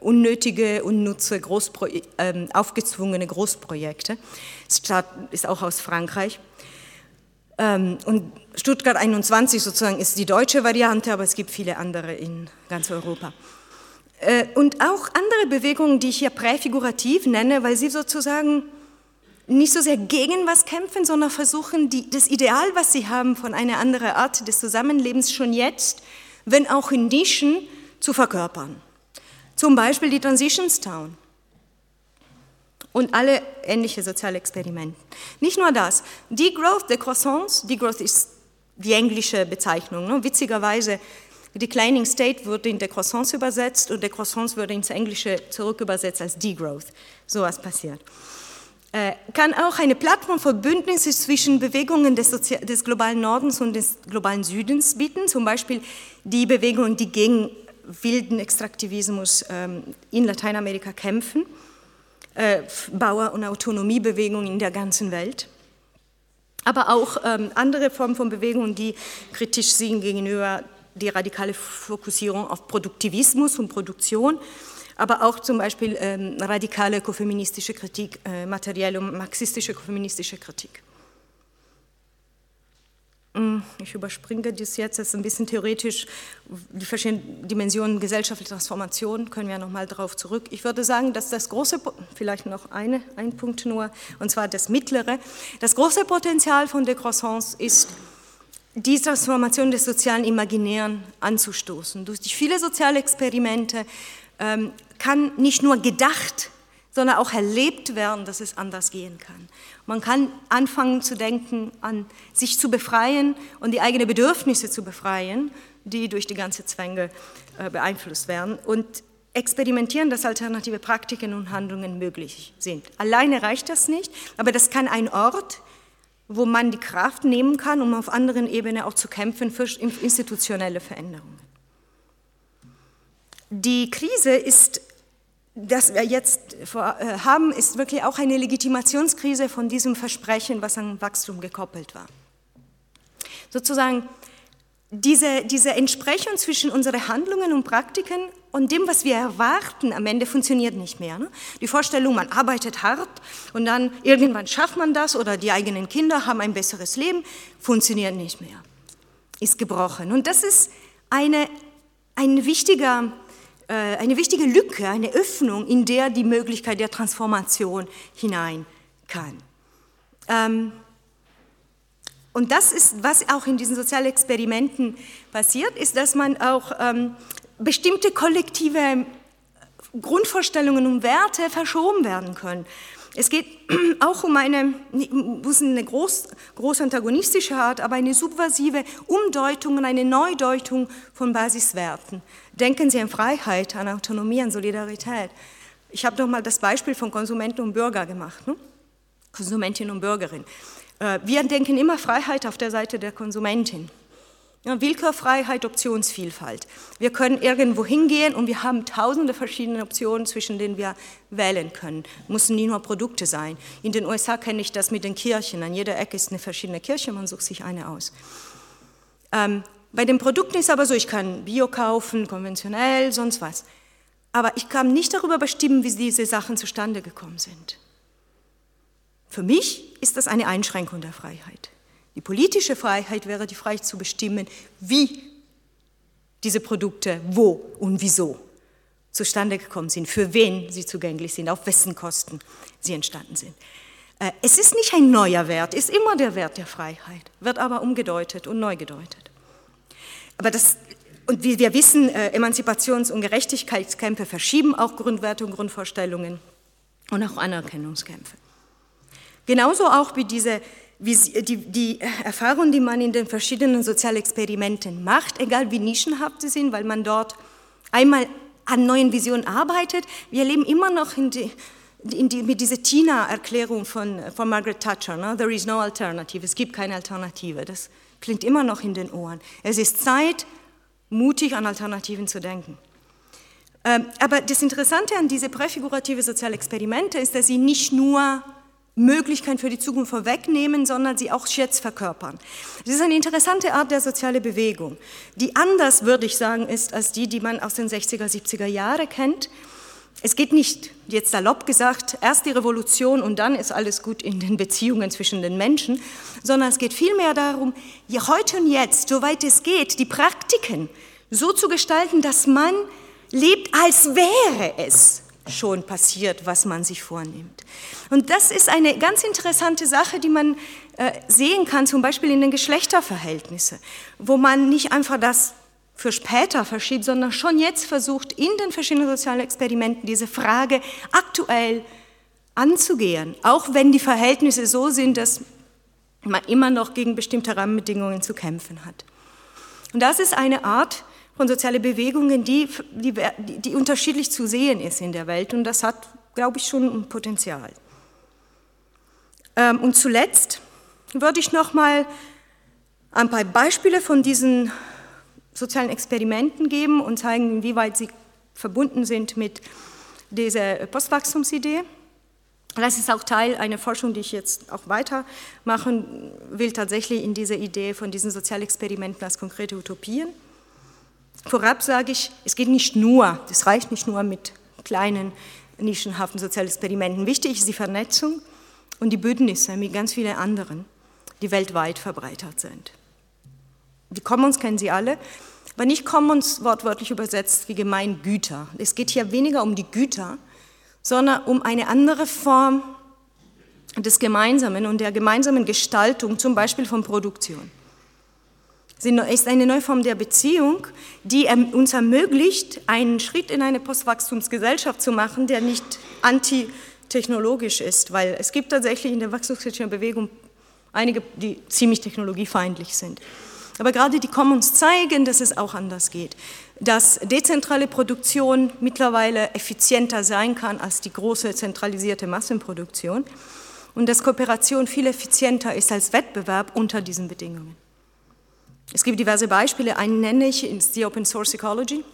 unnötige, unnutze, Großpro äh, aufgezwungene Großprojekte. Stadt ist auch aus Frankreich. Ähm, und Stuttgart 21 sozusagen ist die deutsche Variante, aber es gibt viele andere in ganz Europa. Äh, und auch andere Bewegungen, die ich hier präfigurativ nenne, weil sie sozusagen nicht so sehr gegen was kämpfen, sondern versuchen, die, das Ideal, was sie haben von einer anderen Art des Zusammenlebens schon jetzt, wenn auch in Nischen, zu verkörpern. Zum Beispiel die Transitions Town und alle ähnliche soziale Experimente. Nicht nur das, Degrowth, Decroissance, Degrowth ist die englische Bezeichnung, ne? witzigerweise Declining State wurde in Decroissance übersetzt und Decroissance wurde ins Englische zurückübersetzt als Degrowth. So was passiert. Äh, kann auch eine Plattform für Bündnisse zwischen Bewegungen des, des, globalen Nordens und des globalen Südens bieten, zum Beispiel die Bewegungen, die gegen wilden Extraktivismus ähm, in Lateinamerika kämpfen, äh, Bauer- und Autonomiebewegungen in der ganzen Welt aber auch ähm, andere Formen von Bewegungen, die kritisch sind gegenüber die radikale Fokussierung auf Produktivismus und Produktion, aber auch zum Beispiel ähm, radikale ökofeministische Kritik, äh, materielle und marxistische ökofeministische Kritik. Hm, ich überspringe das jetzt, das ist ein bisschen theoretisch, die verschiedenen Dimensionen gesellschaftliche Transformation, können wir nochmal darauf zurück. Ich würde sagen, dass das große, vielleicht noch eine, ein Punkt nur, und zwar das mittlere, das große Potenzial von Decroissance ist, die Transformation des sozialen Imaginären anzustoßen. Durch viele soziale Experimente ähm, kann nicht nur gedacht, sondern auch erlebt werden, dass es anders gehen kann. Man kann anfangen zu denken, an sich zu befreien und die eigenen Bedürfnisse zu befreien, die durch die ganze Zwänge äh, beeinflusst werden und experimentieren, dass alternative Praktiken und Handlungen möglich sind. Alleine reicht das nicht, aber das kann ein Ort wo man die Kraft nehmen kann, um auf anderen Ebenen auch zu kämpfen für institutionelle Veränderungen. Die Krise ist, das wir jetzt äh, haben, ist wirklich auch eine Legitimationskrise von diesem Versprechen, was an Wachstum gekoppelt war. Sozusagen diese, diese Entsprechung zwischen unseren Handlungen und Praktiken und dem, was wir erwarten, am Ende funktioniert nicht mehr. Ne? Die Vorstellung, man arbeitet hart und dann irgendwann schafft man das oder die eigenen Kinder haben ein besseres Leben, funktioniert nicht mehr, ist gebrochen. Und das ist eine, ein wichtiger, äh, eine wichtige Lücke, eine Öffnung, in der die Möglichkeit der Transformation hinein kann. Ähm, und das ist, was auch in diesen sozialen Experimenten passiert, ist, dass man auch ähm, bestimmte kollektive Grundvorstellungen und Werte verschoben werden können. Es geht auch um eine, muss eine groß, groß antagonistische Art, aber eine subversive Umdeutung und eine Neudeutung von Basiswerten. Denken Sie an Freiheit, an Autonomie, an Solidarität. Ich habe doch mal das Beispiel von Konsumenten und Bürger gemacht. Ne? Konsumentin und Bürgerin. Äh, wir denken immer Freiheit auf der Seite der Konsumentin. Ja, Willkürfreiheit, Optionsvielfalt. Wir können irgendwo hingehen und wir haben tausende verschiedene Optionen, zwischen denen wir wählen können. Müssen nie nur Produkte sein. In den USA kenne ich das mit den Kirchen. An jeder Ecke ist eine verschiedene Kirche, man sucht sich eine aus. Ähm, bei den Produkten ist aber so, ich kann Bio kaufen, konventionell, sonst was. Aber ich kann nicht darüber bestimmen, wie diese Sachen zustande gekommen sind. Für mich ist das eine Einschränkung der Freiheit. Die politische Freiheit wäre die Freiheit zu bestimmen, wie diese Produkte wo und wieso zustande gekommen sind, für wen sie zugänglich sind, auf wessen Kosten sie entstanden sind. Äh, es ist nicht ein neuer Wert, ist immer der Wert der Freiheit, wird aber umgedeutet und neu gedeutet. Aber das, und wie wir wissen, äh, Emanzipations- und Gerechtigkeitskämpfe verschieben auch Grundwerte und Grundvorstellungen und auch Anerkennungskämpfe. Genauso auch wie diese die, die Erfahrungen, die man in den verschiedenen Sozialexperimenten macht, egal wie nischenhaft sie sind, weil man dort einmal an neuen Visionen arbeitet. Wir leben immer noch in die, in die, mit dieser Tina-Erklärung von, von Margaret Thatcher, ne? there is no alternative, es gibt keine Alternative. Das klingt immer noch in den Ohren. Es ist Zeit, mutig an Alternativen zu denken. Ähm, aber das Interessante an diese präfigurative Sozialexperimente ist, dass sie nicht nur Möglichkeiten für die Zukunft vorwegnehmen, sondern sie auch jetzt verkörpern. Das ist eine interessante Art der sozialen Bewegung, die anders, würde ich sagen, ist als die, die man aus den 60er, 70er Jahren kennt. Es geht nicht, jetzt salopp gesagt, erst die Revolution und dann ist alles gut in den Beziehungen zwischen den Menschen, sondern es geht vielmehr darum, heute und jetzt, soweit es geht, die Praktiken so zu gestalten, dass man lebt, als wäre es schon passiert, was man sich vornimmt. Und das ist eine ganz interessante Sache, die man äh, sehen kann, zum Beispiel in den Geschlechterverhältnissen, wo man nicht einfach das für später verschiebt, sondern schon jetzt versucht, in den verschiedenen sozialen Experimenten diese Frage aktuell anzugehen, auch wenn die Verhältnisse so sind, dass man immer noch gegen bestimmte Rahmenbedingungen zu kämpfen hat. Und das ist eine Art von sozialen Bewegungen, die, die, die unterschiedlich zu sehen ist in der Welt. Und das hat, glaube ich, schon ein Potenzial. Ähm, und zuletzt würde ich noch mal ein paar Beispiele von diesen sozialen Experimenten geben und zeigen, inwieweit sie verbunden sind mit dieser Postwachstumsidee. Das ist auch Teil einer Forschung, die ich jetzt auch weitermachen will, tatsächlich in dieser Idee von diesen Sozialexperimenten als konkrete Utopien. Vorab sage ich, es geht nicht nur, es reicht nicht nur mit kleinen, nischenhaften Sozialexperimenten. Wichtig ist die Vernetzung und die Bündnisse mit ganz vielen anderen, die weltweit verbreitet sind. Die Commons kennen Sie alle, aber nicht Commons wortwörtlich übersetzt wie Gemeingüter. Es geht hier weniger um die Güter, sondern um eine andere Form des Gemeinsamen und der gemeinsamen Gestaltung, zum Beispiel von Produktion ist eine neue Form der Beziehung, die uns ermöglicht, einen Schritt in eine Postwachstumsgesellschaft zu machen, der nicht antitechnologisch ist, weil es gibt tatsächlich in der wachstumskritischen Bewegung einige, die ziemlich technologiefeindlich sind. Aber gerade die Commons zeigen, dass es auch anders geht, dass dezentrale Produktion mittlerweile effizienter sein kann als die große zentralisierte Massenproduktion und dass Kooperation viel effizienter ist als Wettbewerb unter diesen Bedingungen. Es gibt diverse Beispiele, einen nenne ich, ist die Open Source Ecology,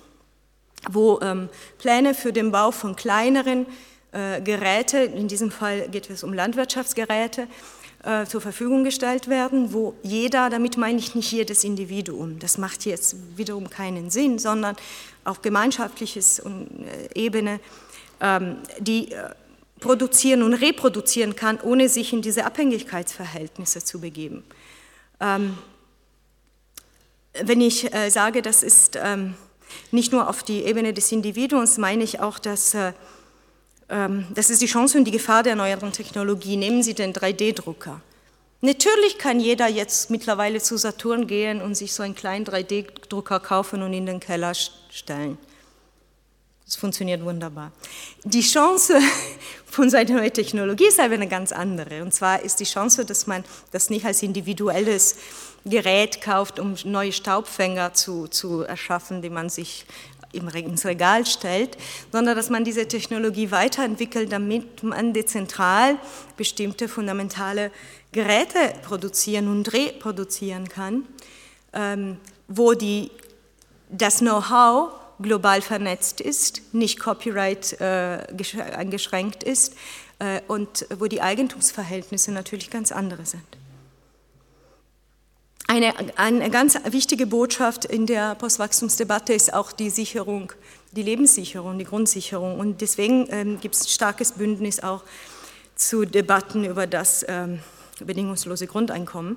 wo ähm, Pläne für den Bau von kleineren äh, Geräten, in diesem Fall geht es um Landwirtschaftsgeräte, äh, zur Verfügung gestellt werden, wo jeder, damit meine ich nicht jedes Individuum, das macht jetzt wiederum keinen Sinn, sondern auf gemeinschaftliches äh, Ebene, ähm, die äh, produzieren und reproduzieren kann, ohne sich in diese Abhängigkeitsverhältnisse zu begeben. Ähm, wenn ich äh, sage, das ist ähm, nicht nur auf die Ebene des Individuums, meine ich auch, dass äh, ähm, das ist die Chance und die Gefahr der neueren Technologie. Nehmen Sie den 3D-Drucker. Natürlich kann jeder jetzt mittlerweile zu Saturn gehen und sich so einen kleinen 3D-Drucker kaufen und in den Keller stellen. Das funktioniert wunderbar. Die Chance von so einer neuen Technologie ist aber eine ganz andere. Und zwar ist die Chance, dass man das nicht als individuelles Gerät kauft, um neue Staubfänger zu, zu erschaffen, die man sich ins Regal stellt, sondern dass man diese Technologie weiterentwickelt, damit man dezentral bestimmte fundamentale Geräte produzieren und reproduzieren kann, ähm, wo die, das Know-how global vernetzt ist, nicht Copyright äh, eingeschränkt ist äh, und wo die Eigentumsverhältnisse natürlich ganz andere sind. Eine, eine ganz wichtige Botschaft in der Postwachstumsdebatte ist auch die Sicherung, die Lebenssicherung, die Grundsicherung. Und deswegen ähm, gibt es starkes Bündnis auch zu Debatten über das ähm, bedingungslose Grundeinkommen.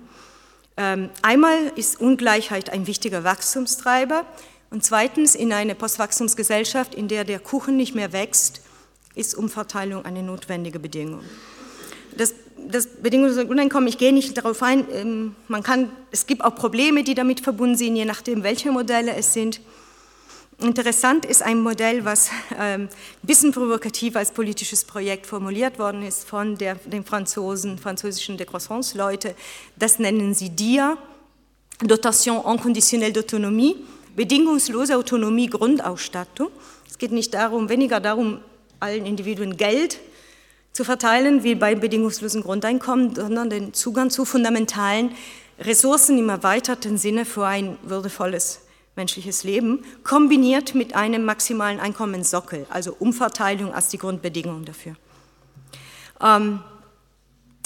Ähm, einmal ist Ungleichheit ein wichtiger Wachstumstreiber und zweitens in einer Postwachstumsgesellschaft, in der der Kuchen nicht mehr wächst, ist Umverteilung eine notwendige Bedingung. Das das bedingungslose Grundeinkommen, ich gehe nicht darauf ein, ähm, man kann, es gibt auch Probleme, die damit verbunden sind, je nachdem, welche Modelle es sind. Interessant ist ein Modell, was ähm, ein bisschen provokativ als politisches Projekt formuliert worden ist von der, den Franzosen, französischen Décroissance-Leute. Das nennen sie DIA, Dotation inconditionnelle d'autonomie, bedingungslose Autonomie, Grundausstattung. Es geht nicht darum, weniger darum, allen Individuen Geld zu verteilen, wie beim bedingungslosen Grundeinkommen, sondern den Zugang zu fundamentalen Ressourcen im erweiterten Sinne für ein würdevolles menschliches Leben, kombiniert mit einem maximalen Einkommenssockel, also Umverteilung als die Grundbedingung dafür. Ähm,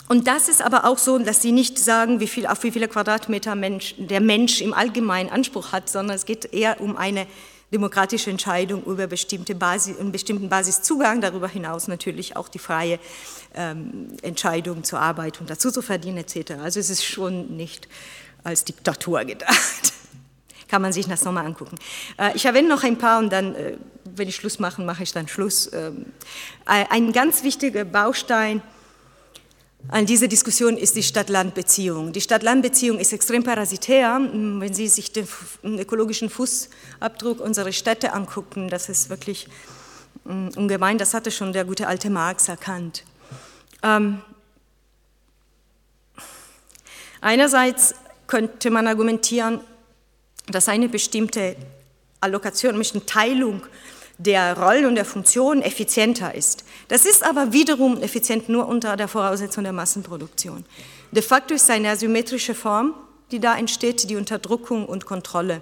und das ist aber auch so, dass sie nicht sagen, wie viel, auf wie viele Quadratmeter Mensch, der Mensch im Allgemeinen Anspruch hat, sondern es geht eher um eine demokratische Entscheidung über bestimmte Basis, einen bestimmten Basiszugang, darüber hinaus natürlich auch die freie ähm, Entscheidung zur Arbeit und dazu zu verdienen etc. Also es ist schon nicht als Diktatur gedacht. Kann man sich das nochmal angucken. Äh, ich erwähne noch ein paar und dann, äh, wenn ich Schluss mache, mache ich dann Schluss. Ähm, ein ganz wichtiger Baustein an dieser Diskussion ist die Stadt-Land-Beziehung. Die Stadt-Land-Beziehung ist extrem parasitär. Wenn Sie sich den ökologischen Fußabdruck unserer Städte angucken, das ist wirklich ungemein. Das hatte schon der gute alte Marx erkannt. Ähm, einerseits könnte man argumentieren, dass eine bestimmte Allokation, eine Teilung der Rollen und der Funktionen effizienter ist. Das ist aber wiederum effizient nur unter der Voraussetzung der Massenproduktion. De facto ist eine asymmetrische Form, die da entsteht, die Unterdrückung und Kontrolle,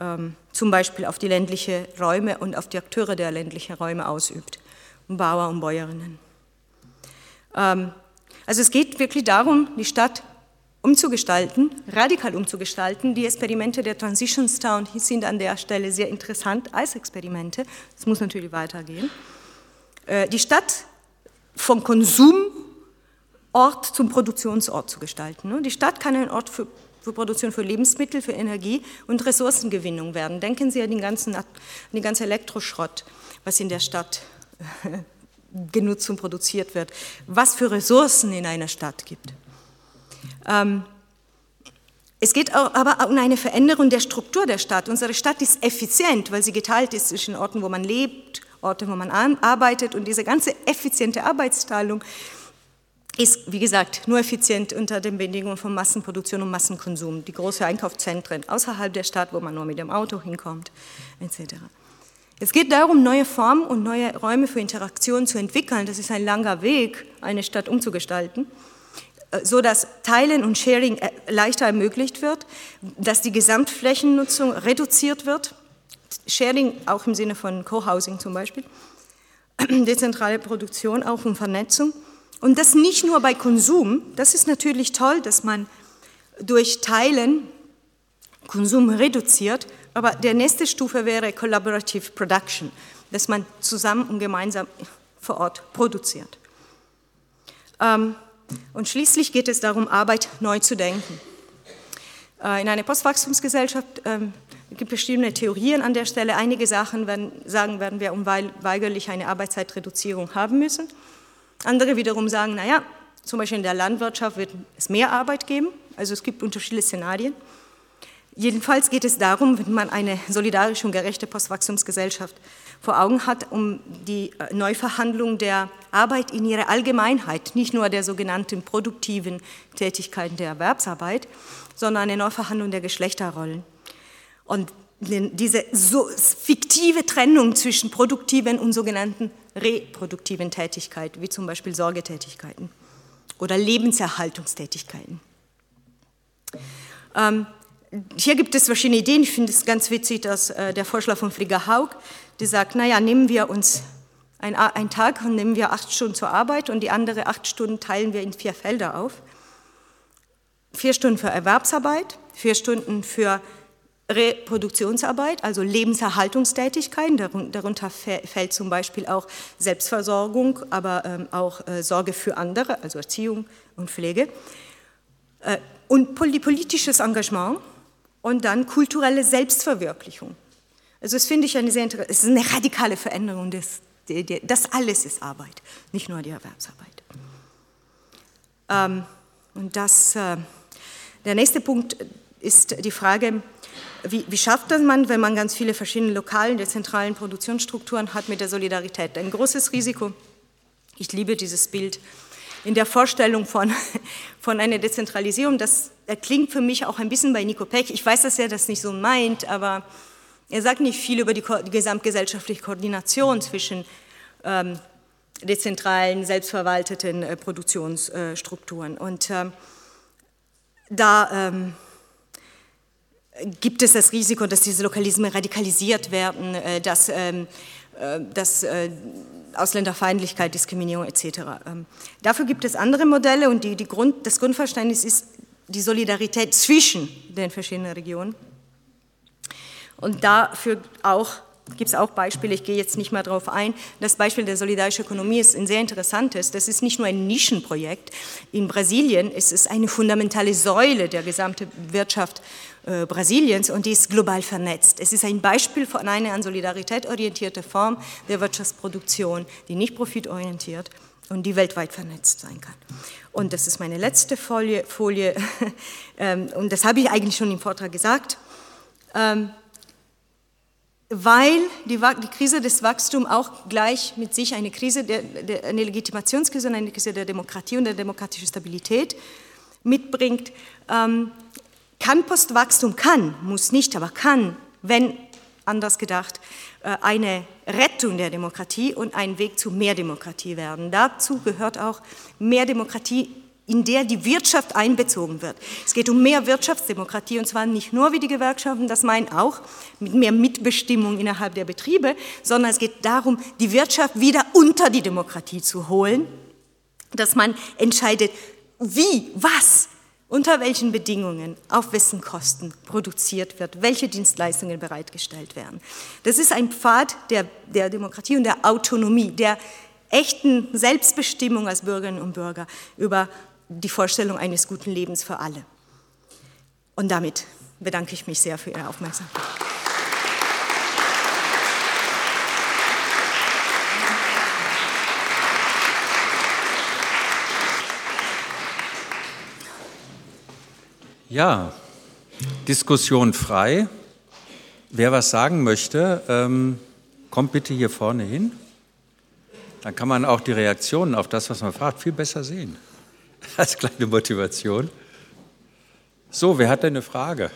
ähm, zum Beispiel auf die ländlichen Räume und auf die Akteure der ländlichen Räume ausübt, Bauer und Bäuerinnen. Ähm, also es geht wirklich darum, die Stadt umzugestalten, radikal umzugestalten. Die Experimente der Transitions Town sind an der Stelle sehr interessant als Experimente. Es muss natürlich weitergehen. Äh, die Stadt vom Konsumort zum Produktionsort zu gestalten. Ne? Die Stadt kann ein Ort für, für Produktion für Lebensmittel, für Energie und Ressourcengewinnung werden. Denken Sie an den ganzen, an den ganzen Elektroschrott, was in der Stadt genutzt und produziert wird, was für Ressourcen in einer Stadt gibt. Ähm, es geht aber um eine Veränderung der Struktur der Stadt. Unsere Stadt ist effizient, weil sie geteilt ist zwischen Orten, wo man lebt, Orten, wo man arbeitet. Und diese ganze effiziente Arbeitsteilung ist, wie gesagt, nur effizient unter den Bedingungen von Massenproduktion und Massenkonsum. Die großen Einkaufszentren außerhalb der Stadt, wo man nur mit dem Auto hinkommt, etc. Es geht darum, neue Formen und neue Räume für Interaktion zu entwickeln. Das ist ein langer Weg, eine Stadt umzugestalten so dass Teilen und Sharing äh, leichter ermöglicht wird, dass die Gesamtflächennutzung reduziert wird, Sharing auch im Sinne von Co-Housing zum Beispiel, dezentrale Produktion auch und Vernetzung. Und das nicht nur bei Konsum, das ist natürlich toll, dass man durch Teilen Konsum reduziert, aber der nächste Stufe wäre Collaborative Production, dass man zusammen und gemeinsam vor Ort produziert. Ähm, und schließlich geht es darum, Arbeit neu zu denken. Äh, in einer Postwachstumsgesellschaft ähm, gibt es verschiedene Theorien an der Stelle. Einige Sachen werden, sagen, werden wir unweigerlich eine Arbeitszeitreduzierung haben müssen. Andere wiederum sagen, naja, zum Beispiel in der Landwirtschaft wird es mehr Arbeit geben. Also es gibt unterschiedliche Szenarien. Jedenfalls geht es darum, wenn man eine solidarische und gerechte Postwachstumsgesellschaft vor Augen hat, um die äh, Neuverhandlung der Arbeit in ihrer Allgemeinheit, nicht nur der sogenannten produktiven Tätigkeiten der Erwerbsarbeit, sondern eine Neuverhandlung der Geschlechterrollen. Und diese so fiktive Trennung zwischen produktiven und sogenannten reproduktiven Tätigkeiten, wie zum Beispiel Sorgetätigkeiten oder Lebenserhaltungstätigkeiten. Ähm, hier gibt es verschiedene Ideen. Ich finde es ganz witzig, dass äh, der Vorschlag von Frigga Haug, die sagt, naja, nehmen wir uns einen Tag und nehmen wir acht Stunden zur Arbeit und die andere acht Stunden teilen wir in vier Felder auf. Vier Stunden für Erwerbsarbeit, vier Stunden für Reproduktionsarbeit, also Lebenserhaltungstätigkeiten, darunter fällt zum Beispiel auch Selbstversorgung, aber ähm, auch äh, Sorge für andere, also Erziehung und Pflege. Äh, und politisches Engagement, und dann kulturelle Selbstverwirklichung. Also das finde ich eine sehr interessante, es ist eine radikale Veränderung des, das alles ist Arbeit, nicht nur die Erwerbsarbeit. Ähm, und das, äh, der nächste Punkt ist die Frage, wie, wie schafft das man, wenn man ganz viele verschiedene lokalen, dezentralen Produktionsstrukturen hat mit der Solidarität? Ein großes Risiko, ich liebe dieses Bild, in der Vorstellung von, von einer Dezentralisierung, das klingt für mich auch ein bisschen bei Nico Peck. Ich weiß, dass er das nicht so meint, aber er sagt nicht viel über die, die gesamtgesellschaftliche Koordination zwischen ähm, dezentralen, selbstverwalteten äh, Produktionsstrukturen. Und ähm, da ähm, gibt es das Risiko, dass diese Lokalismen radikalisiert werden, äh, dass, ähm, äh, dass äh, Ausländerfeindlichkeit, Diskriminierung etc. Ähm, dafür gibt es andere Modelle und die, die Grund, das Grundverständnis ist die Solidarität zwischen den verschiedenen Regionen. Und dafür auch gibt es auch Beispiele, ich gehe jetzt nicht mehr darauf ein. Das Beispiel der solidarischen Ökonomie ist ein sehr interessantes. Das ist nicht nur ein Nischenprojekt. In Brasilien ist es eine fundamentale Säule der gesamten Wirtschaft äh, Brasiliens und die ist global vernetzt. Es ist ein Beispiel von einer an Solidarität orientierte Form der Wirtschaftsproduktion, die nicht profitorientiert und die weltweit vernetzt sein kann. Und das ist meine letzte Folie, Folie ähm, und das habe ich eigentlich schon im Vortrag gesagt. Ähm, weil die, die, Krise des Wachstums auch gleich mit sich eine Krise, der, der, eine Legitimationskrise und eine Krise der Demokratie und der demokratischen Stabilität mitbringt, ähm, kann Postwachstum, kann, muss nicht, aber kann, wenn anders gedacht, äh, eine Rettung der Demokratie und ein Weg zu mehr Demokratie werden. Dazu gehört auch mehr Demokratie in der die Wirtschaft einbezogen wird. Es geht um mehr Wirtschaftsdemokratie und zwar nicht nur wie die Gewerkschaften das meinen auch, mit mehr Mitbestimmung innerhalb der Betriebe, sondern es geht darum, die Wirtschaft wieder unter die Demokratie zu holen, dass man entscheidet, wie, was, unter welchen Bedingungen, auf wessen Kosten produziert wird, welche Dienstleistungen bereitgestellt werden. Das ist ein Pfad der, der Demokratie und der Autonomie, der echten Selbstbestimmung als Bürgerinnen und Bürger über die Vorstellung eines guten Lebens für alle. Und damit bedanke ich mich sehr für Ihre Aufmerksamkeit. Ja, Diskussion frei. Wer was sagen möchte, ähm, kommt bitte hier vorne hin. Dann kann man auch die Reaktionen auf das, was man fragt, viel besser sehen. als kleine Motivation. So, wer hat denn eine Frage?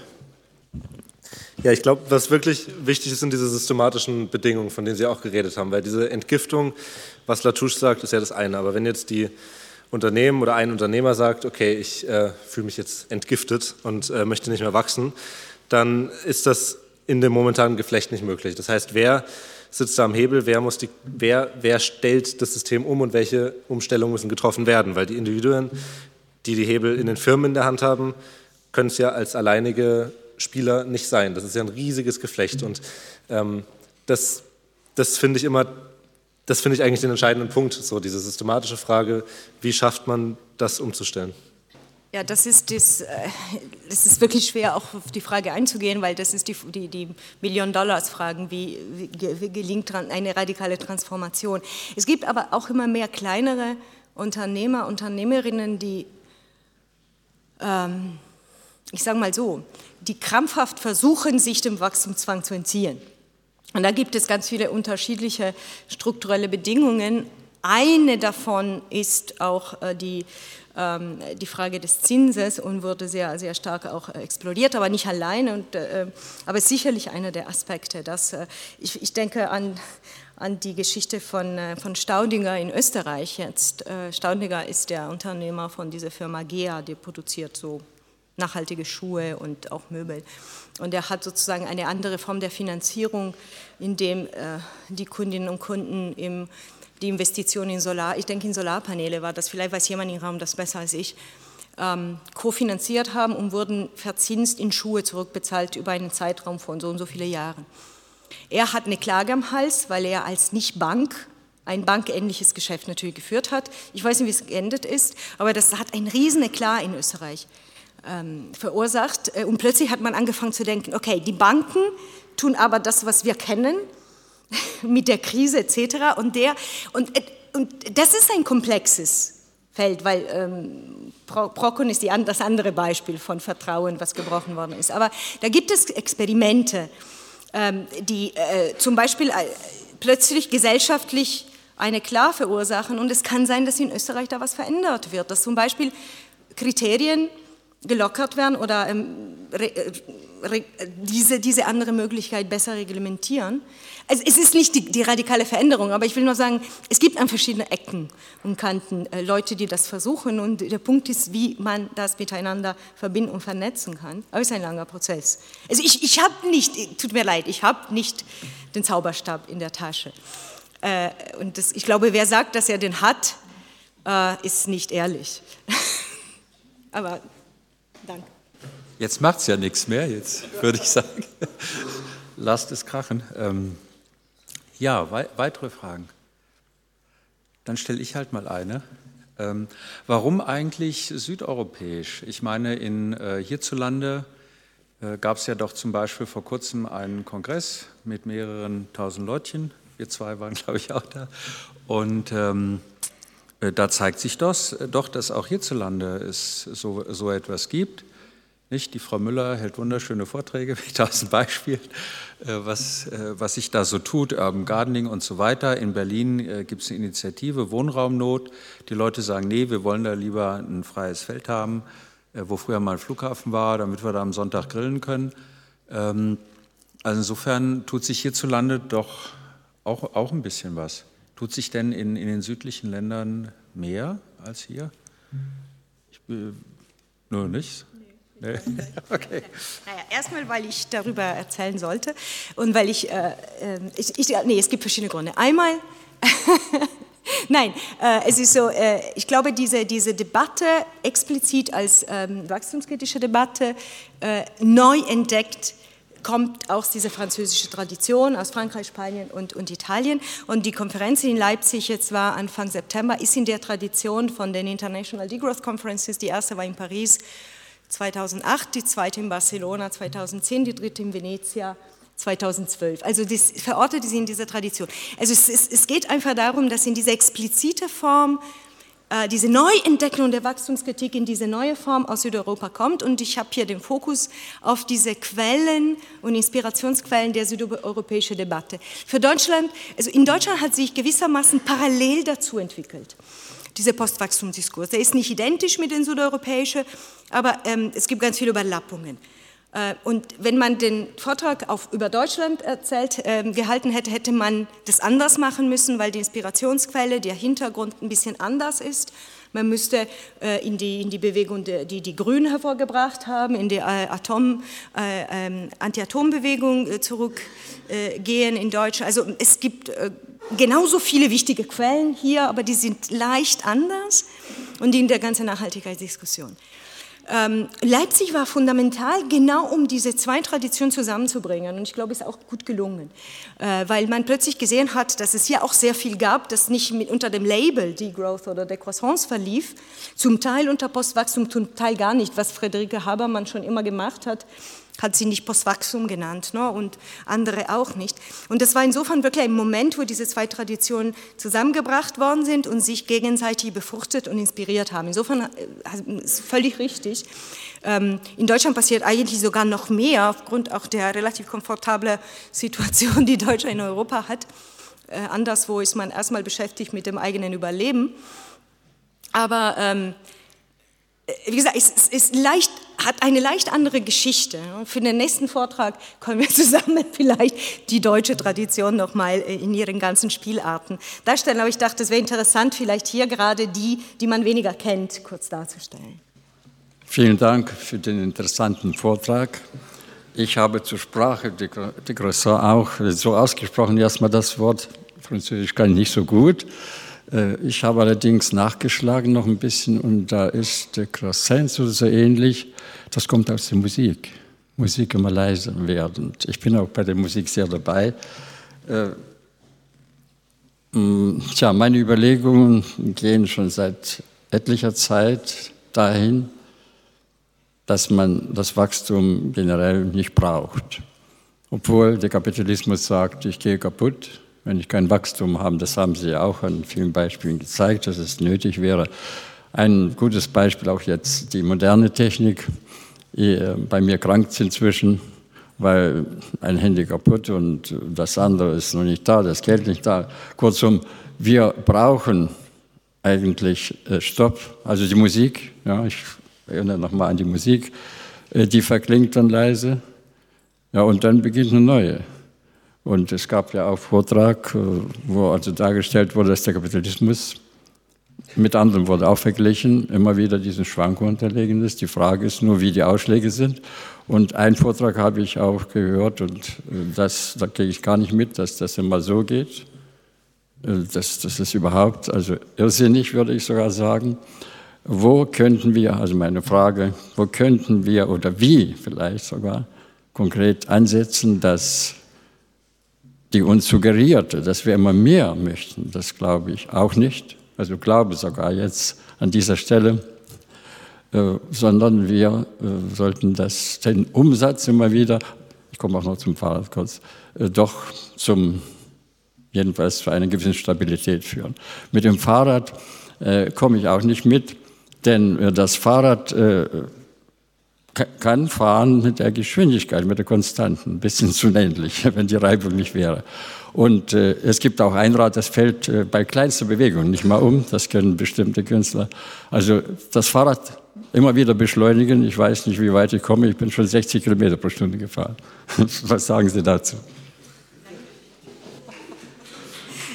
Ja, ich glaube, was wirklich wichtig ist, sind diese systematischen Bedingungen, von denen Sie auch geredet haben, weil diese Entgiftung, was Latouche sagt, ist ja das eine. Aber wenn jetzt die Unternehmen oder ein Unternehmer sagt, okay, ich äh, fühle mich jetzt entgiftet und äh, möchte nicht mehr wachsen, dann ist das in dem momentanen Geflecht nicht möglich. Das heißt, wer sitzt da am Hebel, wer, muss die, wer, wer stellt das System um und welche Umstellungen müssen getroffen werden, weil die Individuen, die die Hebel in den Firmen in der Hand haben, können es ja als alleinige Spieler nicht sein. Das ist ja ein riesiges Geflecht und ähm, das, das finde ich immer, das finde ich eigentlich den entscheidenden Punkt, so diese systematische Frage, wie schafft man das umzustellen? Ja, das ist, das, äh, das ist wirklich schwer, auch auf die Frage einzugehen, weil das ist die, die, die Million-Dollars-Fragen, wie, wie, gelingt eine radikale Transformation. Es gibt aber auch immer mehr kleinere Unternehmer, Unternehmerinnen, die, ähm, ich sage mal so, die krampfhaft versuchen, sich dem Wachstumszwang zu entziehen. Und da gibt es ganz viele unterschiedliche strukturelle Bedingungen. Eine davon ist auch äh, die die Frage des Zinses und wurde sehr, sehr stark auch explodiert, aber nicht alleine, und, äh, aber sicherlich einer der Aspekte. Dass, äh, ich, ich denke an, an die Geschichte von, äh, von Staudinger in Österreich jetzt. Äh, Staudinger ist der Unternehmer von dieser Firma GEA, die produziert so nachhaltige Schuhe und auch Möbel. Und er hat sozusagen eine andere Form der Finanzierung, in dem äh, die Kundinnen und Kunden im die Investition in Solar, ich denke in Solarpaneele war das, vielleicht weiß jemand im Raum das besser als ich, ähm, kofinanziert haben und wurden verzinst in Schuhe zurückbezahlt über einen Zeitraum von so und so viele Jahren. Er hat eine Klage am Hals, weil er als Nicht-Bank ein bankähnliches Geschäft natürlich geführt hat. Ich weiß nicht, wie es geendet ist, aber das hat ein riesen Eklat in Österreich ähm, verursacht. Äh, und plötzlich hat man angefangen zu denken, okay, die Banken tun aber das, was wir kennen, mit der Krise etc. Und, der, und, und das ist ein komplexes Feld, weil ähm, Brocken ist die, das andere Beispiel von Vertrauen, was gebrochen worden ist. Aber da gibt es Experimente, ähm, die äh, zum Beispiel äh, plötzlich gesellschaftlich eine Klar verursachen. Und es kann sein, dass in Österreich da was verändert wird, dass zum Beispiel Kriterien gelockert werden oder ähm, re, äh, re, diese, diese andere Möglichkeit besser reglementieren. Also es ist nicht die, die, radikale Veränderung, aber ich will nur sagen, es gibt an verschiedenen Ecken und Kanten äh, Leute, die das versuchen und der Punkt ist, wie man das miteinander verbinden und vernetzen kann. Aber es ist ein langer Prozess. Also ich, ich habe nicht, tut mir leid, ich habe nicht den Zauberstab in der Tasche. Äh, und das, ich glaube, wer sagt, dass er den hat, äh, ist nicht ehrlich. aber danke. Jetzt macht es ja nichts mehr, jetzt würde ich sagen. Lasst es krachen. Ähm, ja, wei weitere Fragen? Dann stelle ich halt mal eine. Ähm, warum eigentlich südeuropäisch? Ich meine, in, äh, hierzulande äh, gab es ja doch zum Beispiel vor kurzem einen Kongress mit mehreren tausend Leutchen. Wir zwei waren, glaube ich, auch da. Und ähm, äh, da zeigt sich das, äh, doch, dass auch hierzulande es so, so etwas gibt. Nicht? Die Frau Müller hält wunderschöne Vorträge mit tausend Beispielen, äh, was, äh, was sich da so tut, Urban Gardening und so weiter. In Berlin äh, gibt es eine Initiative Wohnraumnot. Die Leute sagen, nee, wir wollen da lieber ein freies Feld haben, wo früher mal ein Flughafen war, damit wir da am Sonntag grillen können. Ähm, also insofern tut sich hierzulande doch auch, auch ein bisschen was. Tut sich denn in, in den südlichen Ländern mehr als hier? Ich, nur nichts? Nee. Okay. Naja, erstmal, weil ich darüber erzählen sollte und weil ich, äh, ähm, ich, ich, nee, es gibt verschiedene Gründe. Einmal, nein, äh, es ist so, äh, ich glaube, diese, diese Debatte explizit als ähm, wachstumskritische Debatte äh, neu entdeckt kommt aus dieser französischen Tradition, aus Frankreich, Spanien und, und Italien. Und die Konferenz in Leipzig, jetzt war Anfang September, ist in der Tradition von den International Degrowth Conferences. Die erste war in Paris 2008, die zweite in Barcelona 2010, die dritte in Venezia 2012. Also das verortet sie in dieser Tradition. Also es, es, es geht einfach darum, dass in dieser explizite Form äh, diese Neuentdeckung der Wachstumskritik in diese neue Form aus Südeuropa kommt. Und ich habe hier den Fokus auf diese Quellen und Inspirationsquellen der südeuropäischen Debatte. Für Deutschland, also in Deutschland hat sich gewissermaßen parallel dazu entwickelt dieser Postwachstumsdiskurs. Der ist nicht identisch mit den südeuropäischen, aber ähm, es gibt ganz viele Überlappungen. Äh, und wenn man den Vortrag auf, über Deutschland erzählt, äh, gehalten hätte, hätte man das anders machen müssen, weil die Inspirationsquelle, der Hintergrund ein bisschen anders ist. Man müsste äh, in, die, in die Bewegung, die die Grünen hervorgebracht haben, in die äh, Atom, äh, ähm, Anti-Atom-Bewegung äh, zurückgehen in Deutschland. Also es gibt genauso viele wichtige Quellen hier, aber die sind leicht anders und in der ganzen Nachhaltigkeitsdiskussion. Ähm, Leipzig war fundamental, genau um diese zwei Traditionen zusammenzubringen. Und ich glaube, es ist auch gut gelungen, äh, weil man plötzlich gesehen hat, dass es hier auch sehr viel gab, das nicht mit, unter dem Label Degrowth oder Decroissance verlief, zum Teil unter Postwachstum, zum Teil gar nicht, was Friederike Habermann schon immer gemacht hat hat sie nicht Postwachstum genannt ne? und andere auch nicht. Und das war insofern wirklich ein Moment, wo diese zwei Traditionen zusammengebracht worden sind und sich gegenseitig befruchtet und inspiriert haben. Insofern äh, ist völlig richtig. Ähm, in Deutschland passiert eigentlich sogar noch mehr, aufgrund auch der relativ komfortablen Situation, die Deutschland in Europa hat. Äh, anderswo ist man erstmal beschäftigt mit dem eigenen Überleben. Aber ähm, äh, wie gesagt, es ist leicht, hat eine leicht andere Geschichte. Für den nächsten Vortrag können wir zusammen vielleicht die deutsche Tradition nochmal äh, in ihren ganzen Spielarten darstellen. Aber ich dachte, es wäre interessant, vielleicht hier gerade die, die man weniger kennt, kurz darzustellen. Vielen Dank für den interessanten Vortrag. Ich habe zur Sprache de Croissant auch so ausgesprochen, erstmal das Wort Französisch kann ich nicht so gut. Äh, ich habe allerdings nachgeschlagen noch ein bisschen und da ist der Croissant so ähnlich. Das kommt aus der Musik. Musik immer leiser werden. Ich bin auch bei der Musik sehr dabei. Äh, mm, tja, meine Überlegungen gehen schon seit etlicher Zeit dahin, dass man das Wachstum generell nicht braucht. Obwohl der Kapitalismus sagt, ich gehe kaputt, wenn ich kein Wachstum habe, das haben Sie ja auch an vielen Beispielen gezeigt, dass es nötig wäre. Ein gutes Beispiel auch jetzt die moderne Technik. Äh, bei mir krankt es inzwischen, weil ein Handy kaputt und das andere ist noch nicht da, das Geld nicht da. Kurzum, wir brauchen eigentlich äh, Stopp, also die Musik. Ja, ich erinnere nochmal an die Musik. Äh, die verklingt dann leise. Ja, und dann beginnt eine neue. Und es gab ja auch Vortrag, wo also dargestellt wurde, dass der Kapitalismus mit anderen wurde auch verglichen, immer wieder diesen Schwankungen unterlegen ist. Die Frage ist nur, wie die Ausschläge sind. Und einen Vortrag habe ich auch gehört und äh, das, da gehe ich gar nicht mit, dass das immer so geht. Äh, das, das ist überhaupt, also irrsinnig, würde ich sogar sagen. Wo könnten wir, also meine Frage, wo könnten wir oder wie vielleicht sogar konkret ansetzen, dass die uns suggerierte, dass wir immer mehr möchten, das glaube ich auch nicht. Also glaube sogar jetzt an dieser Stelle, äh, sondern wir äh, sollten das, den Umsatz immer wieder, ich komme auch noch zum Fahrrad kurz, äh, doch zum, jedenfalls zu einer gewissen Stabilität führen. Mit dem Fahrrad äh, komme ich auch nicht mit, denn äh, das Fahrrad äh, kann fahren mit der Geschwindigkeit, mit der Konstanten, ein bisschen zu ländlich, wenn die Reibung nicht wäre. Und äh, es gibt auch ein Rad, das fällt äh, bei kleinster Bewegung nicht mal um. Das können bestimmte Künstler. Also das Fahrrad immer wieder beschleunigen. Ich weiß nicht, wie weit ich komme. Ich bin schon 60 Kilometer pro Stunde gefahren. Was sagen Sie dazu?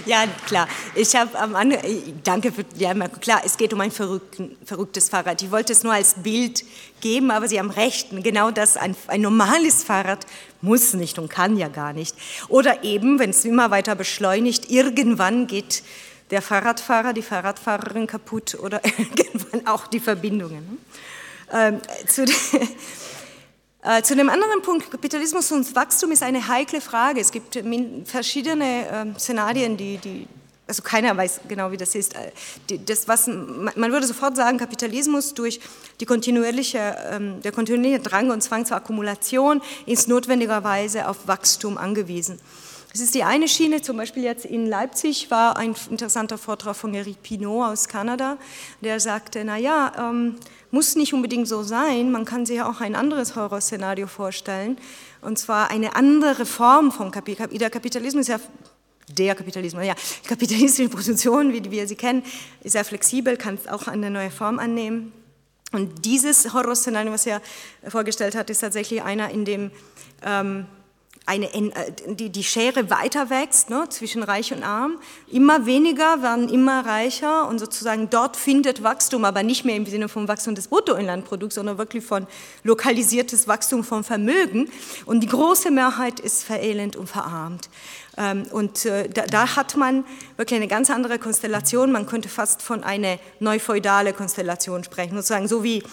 Ja, klar. Ich habe am Anfang, danke für ja, klar, es geht um ein verrücktes Fahrrad. Ich wollte es nur als Bild geben, aber Sie haben recht. Genau das, ein, ein normales Fahrrad muss nicht und kann ja gar nicht. Oder eben, wenn es immer weiter beschleunigt, irgendwann geht der Fahrradfahrer, die Fahrradfahrerin kaputt oder irgendwann auch die Verbindungen. Ähm, zu, äh, zu dem anderen Punkt, Kapitalismus und Wachstum ist eine heikle Frage. Es gibt verschiedene äh, Szenarien, die, die, also keiner weiß genau, wie das ist. Äh, das, was, man würde sofort sagen, Kapitalismus durch die kontinuierliche, ähm, der kontinuierliche Drang und Zwang zur Akkumulation ist notwendigerweise auf Wachstum angewiesen. Das ist die eine Schiene, zum Beispiel jetzt in Leipzig war ein interessanter Vortrag von Eric Pinot aus Kanada, der sagte, naja, ähm, muss nicht unbedingt so sein, man kann sich auch ein anderes Horrorszenario vorstellen, und zwar eine andere Form von Kapitalismus. Der Kapitalismus ist ja der Kapitalismus, ja, kapitalistische Position, wie wir sie kennen, ist sehr flexibel, kann auch eine neue Form annehmen. Und dieses Horrorszenario, was er vorgestellt hat, ist tatsächlich einer, in dem ähm, eine, äh, die, die Schere weiter wächst ne, zwischen Reich und Arm. Immer weniger werden immer reicher und sozusagen dort findet Wachstum, aber nicht mehr im Sinne von Wachstum des Bruttoinlandprodukts, sondern wirklich von lokalisiertes Wachstum von Vermögen. Und die große Mehrheit ist verelend und verarmt. Ähm, und äh, da, da, hat man wirklich eine ganz andere Konstellation. Man könnte fast von einer neufeudale Konstellation sprechen, sozusagen so wie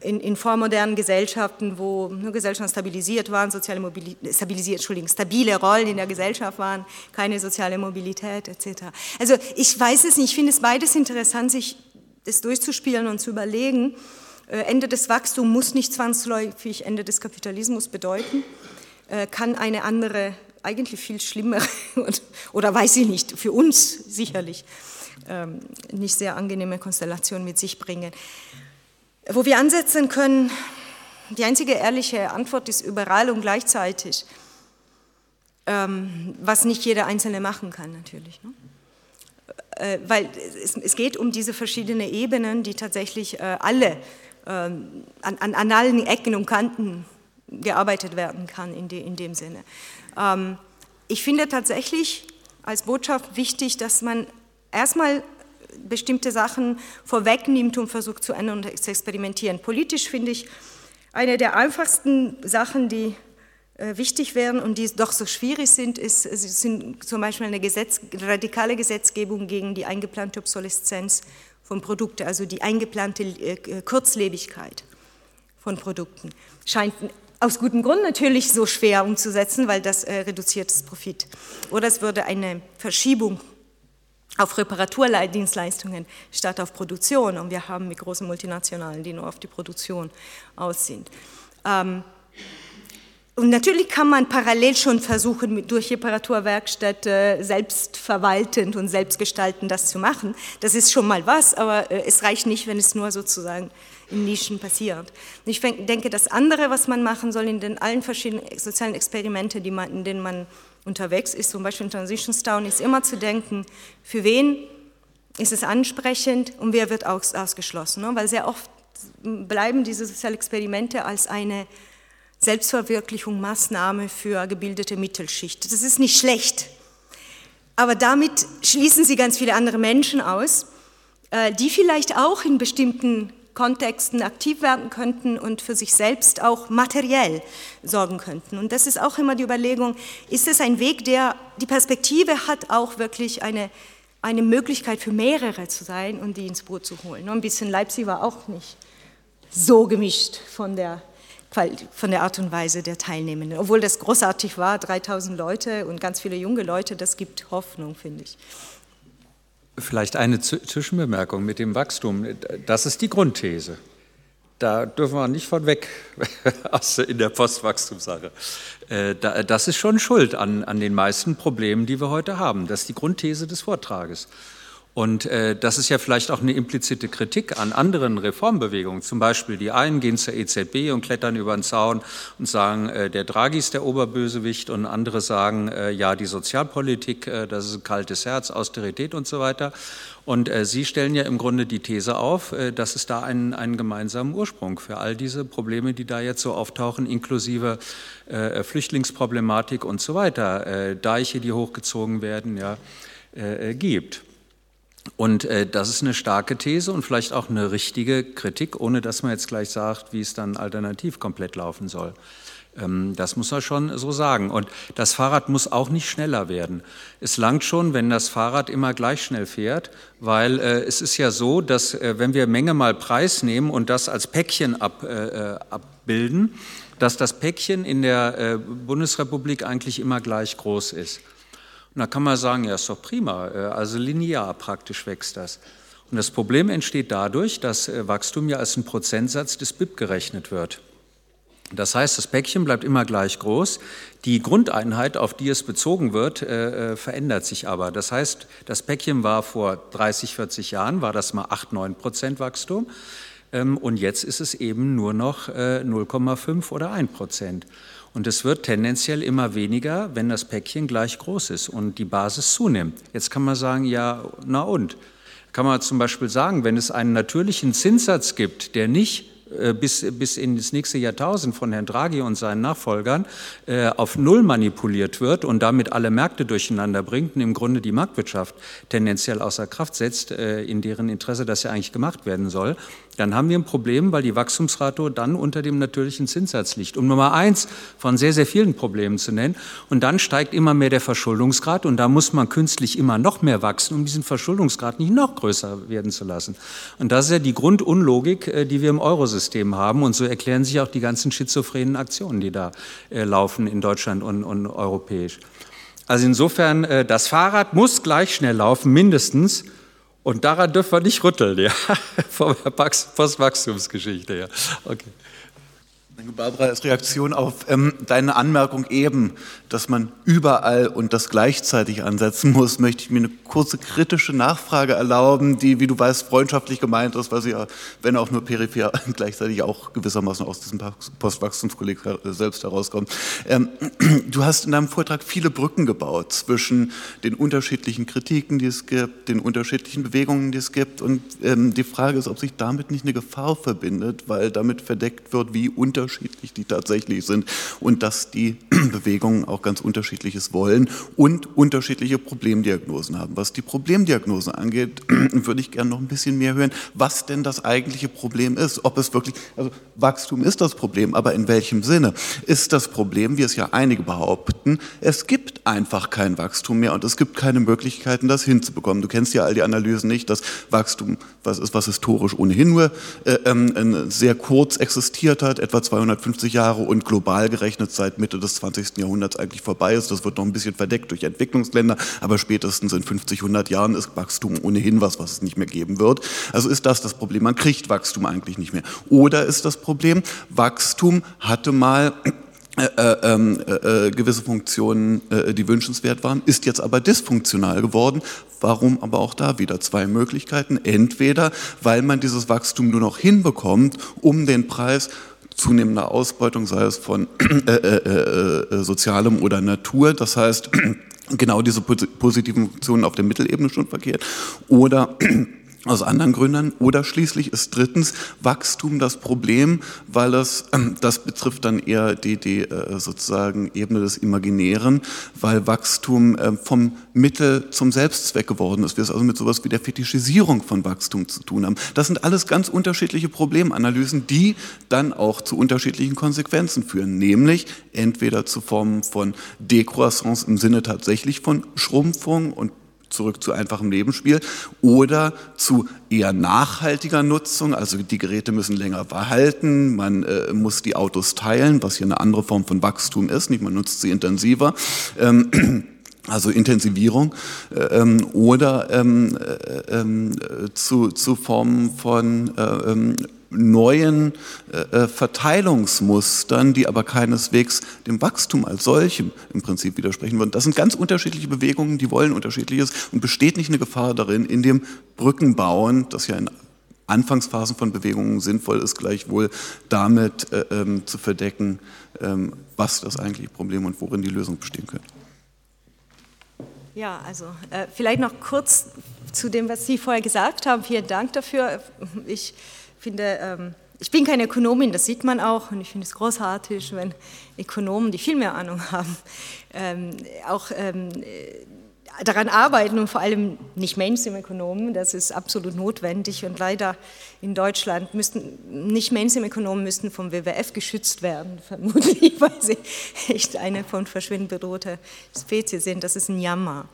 in, in vormodernen Gesellschaften, wo nur Gesellschaften stabilisiert waren, soziale Mobilität, stabilisiert, Entschuldigung, stabile Rollen in der Gesellschaft waren, keine soziale Mobilität etc. Also ich weiß es nicht, ich finde es beides interessant, sich das durchzuspielen und zu überlegen. Äh, Ende des Wachstums muss nicht zwangsläufig Ende des Kapitalismus bedeuten, äh, kann eine andere, eigentlich viel schlimmere oder weiß ich nicht, für uns sicherlich ähm, nicht sehr angenehme Konstellation mit sich bringen. Wo wir ansetzen können, die einzige ehrliche Antwort ist überall und gleichzeitig, ähm, was nicht jeder Einzelne machen kann natürlich. Ne? Äh, weil es, geht um diese verschiedenen Ebenen, die tatsächlich äh, alle ähm, an, an, allen Ecken und Kanten gearbeitet werden kann in, in dem Sinne. Ähm, ich finde tatsächlich als Botschaft wichtig, dass man erstmal bestimmte Sachen vorwegnimmt und versucht zu ändern und zu experimentieren. Politisch finde ich eine der einfachsten Sachen, die äh, wichtig wären und die doch so schwierig sind, ist, sind zum Beispiel eine Gesetz, radikale Gesetzgebung gegen die eingeplante Obsoleszenz von Produkten, also die eingeplante äh, Kurzlebigkeit von Produkten. Scheint aus gutem Grund natürlich so schwer umzusetzen, weil das äh, reduziert das Profit. Oder es würde eine Verschiebung auf Reparaturdienstleistungen statt auf Produktion. Und wir haben mit großen Multinationalen, die nur auf die Produktion aus sind. Ähm, und natürlich kann man parallel schon versuchen, durch Reparaturwerkstätte selbstverwaltend und selbstgestaltend das zu machen. Das ist schon mal was, aber äh, es reicht nicht, wenn es nur sozusagen in Nischen passiert. Ich denke, das andere, was man machen soll in den allen verschiedenen sozialen Experimente, die man, in denen man unterwegs ist, zum Beispiel in Transitions Town, ist immer zu denken, für wen ist es ansprechend und wer wird aus, ausgeschlossen. Ne? Weil sehr oft bleiben diese sozialen Experimente als eine Selbstverwirklichung, Maßnahme für gebildete Mittelschicht. Das ist nicht schlecht, aber damit schließen sie ganz viele andere Menschen aus, äh, die vielleicht auch in bestimmten Kontexten aktiv werden könnten und für sich selbst auch materiell sorgen könnten. Und das ist auch immer die Überlegung, ist es ein Weg, der die Perspektive hat, auch wirklich eine, eine Möglichkeit für mehrere zu sein und die ins Boot zu holen. Ein bisschen Leipzig war auch nicht so gemischt von der von der Art und Weise der Teilnehmenden. Obwohl das großartig war, 3000 Leute und ganz viele junge Leute, das gibt Hoffnung, finde ich. Vielleicht eine Zwischenbemerkung mit dem Wachstum. Das ist die Grundthese. Da dürfen wir nicht von weg in der Postwachstumssache. Äh, das ist schon schuld an, an den meisten Problemen, die wir heute haben. Das ist die Grundthese des Vortrages. Und äh, das ist ja vielleicht auch eine implizite Kritik an anderen Reformbewegungen. Zum Beispiel die einen gehen zur EZB und klettern über den Zaun und sagen, äh, der Draghi ist der Oberbösewicht und andere sagen, äh, ja, die Sozialpolitik, äh, das ist ein kaltes Herz, Austerität und so weiter. Und äh, Sie stellen ja im Grunde die These auf, äh, dass es da einen, einen gemeinsamen Ursprung für all diese Probleme, die da jetzt so auftauchen, inklusive äh, Flüchtlingsproblematik und so weiter, äh, Deiche, die hochgezogen werden, ja, äh, gibt. Und äh, das ist eine starke These und vielleicht auch eine richtige Kritik, ohne dass man jetzt gleich sagt, wie es dann alternativ komplett laufen soll. Ähm, das muss man schon so sagen. Und das Fahrrad muss auch nicht schneller werden. Es langt schon, wenn das Fahrrad immer gleich schnell fährt, weil äh, es ist ja so, dass äh, wenn wir Menge mal Preis nehmen und das als Päckchen ab, äh, äh abbilden, dass das Päckchen in der äh, Bundesrepublik eigentlich immer gleich groß ist. Und da kann man sagen, ja, ist doch prima, äh, also linear praktisch wächst das. Und das Problem entsteht dadurch, dass äh, Wachstum ja als ein Prozentsatz des BIP gerechnet wird. Das heißt, das Päckchen bleibt immer gleich groß. Die Grundeinheit, auf die es bezogen wird, äh, verändert sich aber. Das heißt, das Päckchen war vor 30, 40 Jahren, war das mal 8, 9 Prozent Wachstum. Ähm, und jetzt ist es eben nur noch 0,5 oder 1 Prozent. Und es wird tendenziell immer weniger, wenn das Päckchen gleich groß ist und die Basis zunimmt. Jetzt kann man sagen, ja, na und? Kann man zum Beispiel sagen, wenn es einen natürlichen Zinssatz gibt, der nicht äh, bis, bis in das nächste Jahrtausend von Herrn Draghi und seinen Nachfolgern äh, auf Null manipuliert wird und damit alle Märkte durcheinander bringt und im Grunde die Marktwirtschaft tendenziell außer Kraft setzt, äh, in deren Interesse das ja eigentlich gemacht werden soll, dann haben wir ein Problem, weil die Wachstumsrate dann unter dem natürlichen Zinssatz liegt. Um Nummer eins von sehr, sehr vielen Problemen zu nennen. Und dann steigt immer mehr der Verschuldungsgrad und da muss man künstlich immer noch mehr wachsen, um diesen Verschuldungsgrad nicht noch größer werden zu lassen. Und das ist ja die Grundunlogik, äh, die wir im Eurosystem haben. Und so erklären sich auch die ganzen schizophrenen Aktionen, die da äh, laufen in Deutschland und, und europäisch. Also insofern, äh, das Fahrrad muss gleich schnell laufen, mindestens. Und daran dürfen wir nicht rütteln, ja, von der Postwachstumsgeschichte her. Okay. Barbara, als Reaktion auf ähm, deine Anmerkung eben, dass man überall und das gleichzeitig ansetzen muss, möchte ich mir eine kurze kritische Nachfrage erlauben, die, wie du weißt, freundschaftlich gemeint ist, weil sie ja, wenn auch nur peripher, gleichzeitig auch gewissermaßen aus diesem Postwachstumskolleg selbst herauskommt. Ähm, du hast in deinem Vortrag viele Brücken gebaut zwischen den unterschiedlichen Kritiken, die es gibt, den unterschiedlichen Bewegungen, die es gibt. Und ähm, die Frage ist, ob sich damit nicht eine Gefahr verbindet, weil damit verdeckt wird, wie unterschiedlich unterschiedlich die tatsächlich sind und dass die Bewegungen auch ganz unterschiedliches wollen und unterschiedliche Problemdiagnosen haben. Was die Problemdiagnose angeht, würde ich gerne noch ein bisschen mehr hören, was denn das eigentliche Problem ist. Ob es wirklich, also Wachstum ist das Problem, aber in welchem Sinne? Ist das Problem, wie es ja einige behaupten, es gibt einfach kein Wachstum mehr und es gibt keine Möglichkeiten, das hinzubekommen. Du kennst ja all die Analysen nicht, dass Wachstum was ist, was historisch ohnehin nur äh, äh, sehr kurz existiert hat, etwa 250 Jahre und global gerechnet seit Mitte des 20. Jahrhunderts eigentlich vorbei ist. Das wird noch ein bisschen verdeckt durch Entwicklungsländer, aber spätestens in 50, 100 Jahren ist Wachstum ohnehin was, was es nicht mehr geben wird. Also ist das das Problem. Man kriegt Wachstum eigentlich nicht mehr. Oder ist das Problem, Wachstum hatte mal äh, äh, ähm, äh, gewisse Funktionen, äh, die wünschenswert waren, ist jetzt aber dysfunktional geworden. Warum aber auch da wieder zwei Möglichkeiten? Entweder, weil man dieses Wachstum nur noch hinbekommt, um den Preis zunehmender Ausbeutung, sei es von äh, äh, sozialem oder Natur, das heißt genau diese positiven Funktionen auf der Mittelebene schon verkehrt, oder aus anderen Gründen. Oder schließlich ist drittens Wachstum das Problem, weil es, ähm, das betrifft dann eher die, die äh, sozusagen Ebene des Imaginären, weil Wachstum äh, vom Mittel zum Selbstzweck geworden ist. Wir es also mit sowas wie der Fetischisierung von Wachstum zu tun haben. Das sind alles ganz unterschiedliche Problemanalysen, die dann auch zu unterschiedlichen Konsequenzen führen, nämlich entweder zu Formen von Dekroissance im Sinne tatsächlich von Schrumpfung und zurück zu einfachem Lebensspiel oder zu eher nachhaltiger Nutzung, also die Geräte müssen länger behalten, man äh, muss die Autos teilen, was hier eine andere Form von Wachstum ist, nicht man nutzt sie intensiver. Ähm, also Intensivierung äh, ähm, oder ähm, äh, ähm, zu, zu Formen von äh, ähm, neuen äh, äh, Verteilungsmustern, die aber keineswegs dem Wachstum als solchem im Prinzip widersprechen würden. Das sind ganz unterschiedliche Bewegungen, die wollen unterschiedliches und besteht nicht eine Gefahr darin, in dem Brückenbauen, das ja in Anfangsphasen von Bewegungen sinnvoll ist, gleichwohl damit äh, ähm, zu verdecken, ähm, was das eigentliche Problem und worin die Lösung bestehen könnte. Ja, also äh, vielleicht noch kurz zu dem, was Sie vorher gesagt haben. Vielen Dank dafür. Ich finde, ähm, ich bin keine Ökonomin, das sieht man auch, und ich finde es großartig, wenn Ökonomen, die viel mehr Ahnung haben, ähm, auch ähm, daran arbeiten und vor allem nicht Mainstream-Ökonomen, das ist absolut notwendig. Und leider in Deutschland müssten, nicht Mainstream-Ökonomen müssten vom WWF geschützt werden, vermutlich, weil sie echt eine von Verschwinden bedrohte Spezies sind, das ist ein Jammer.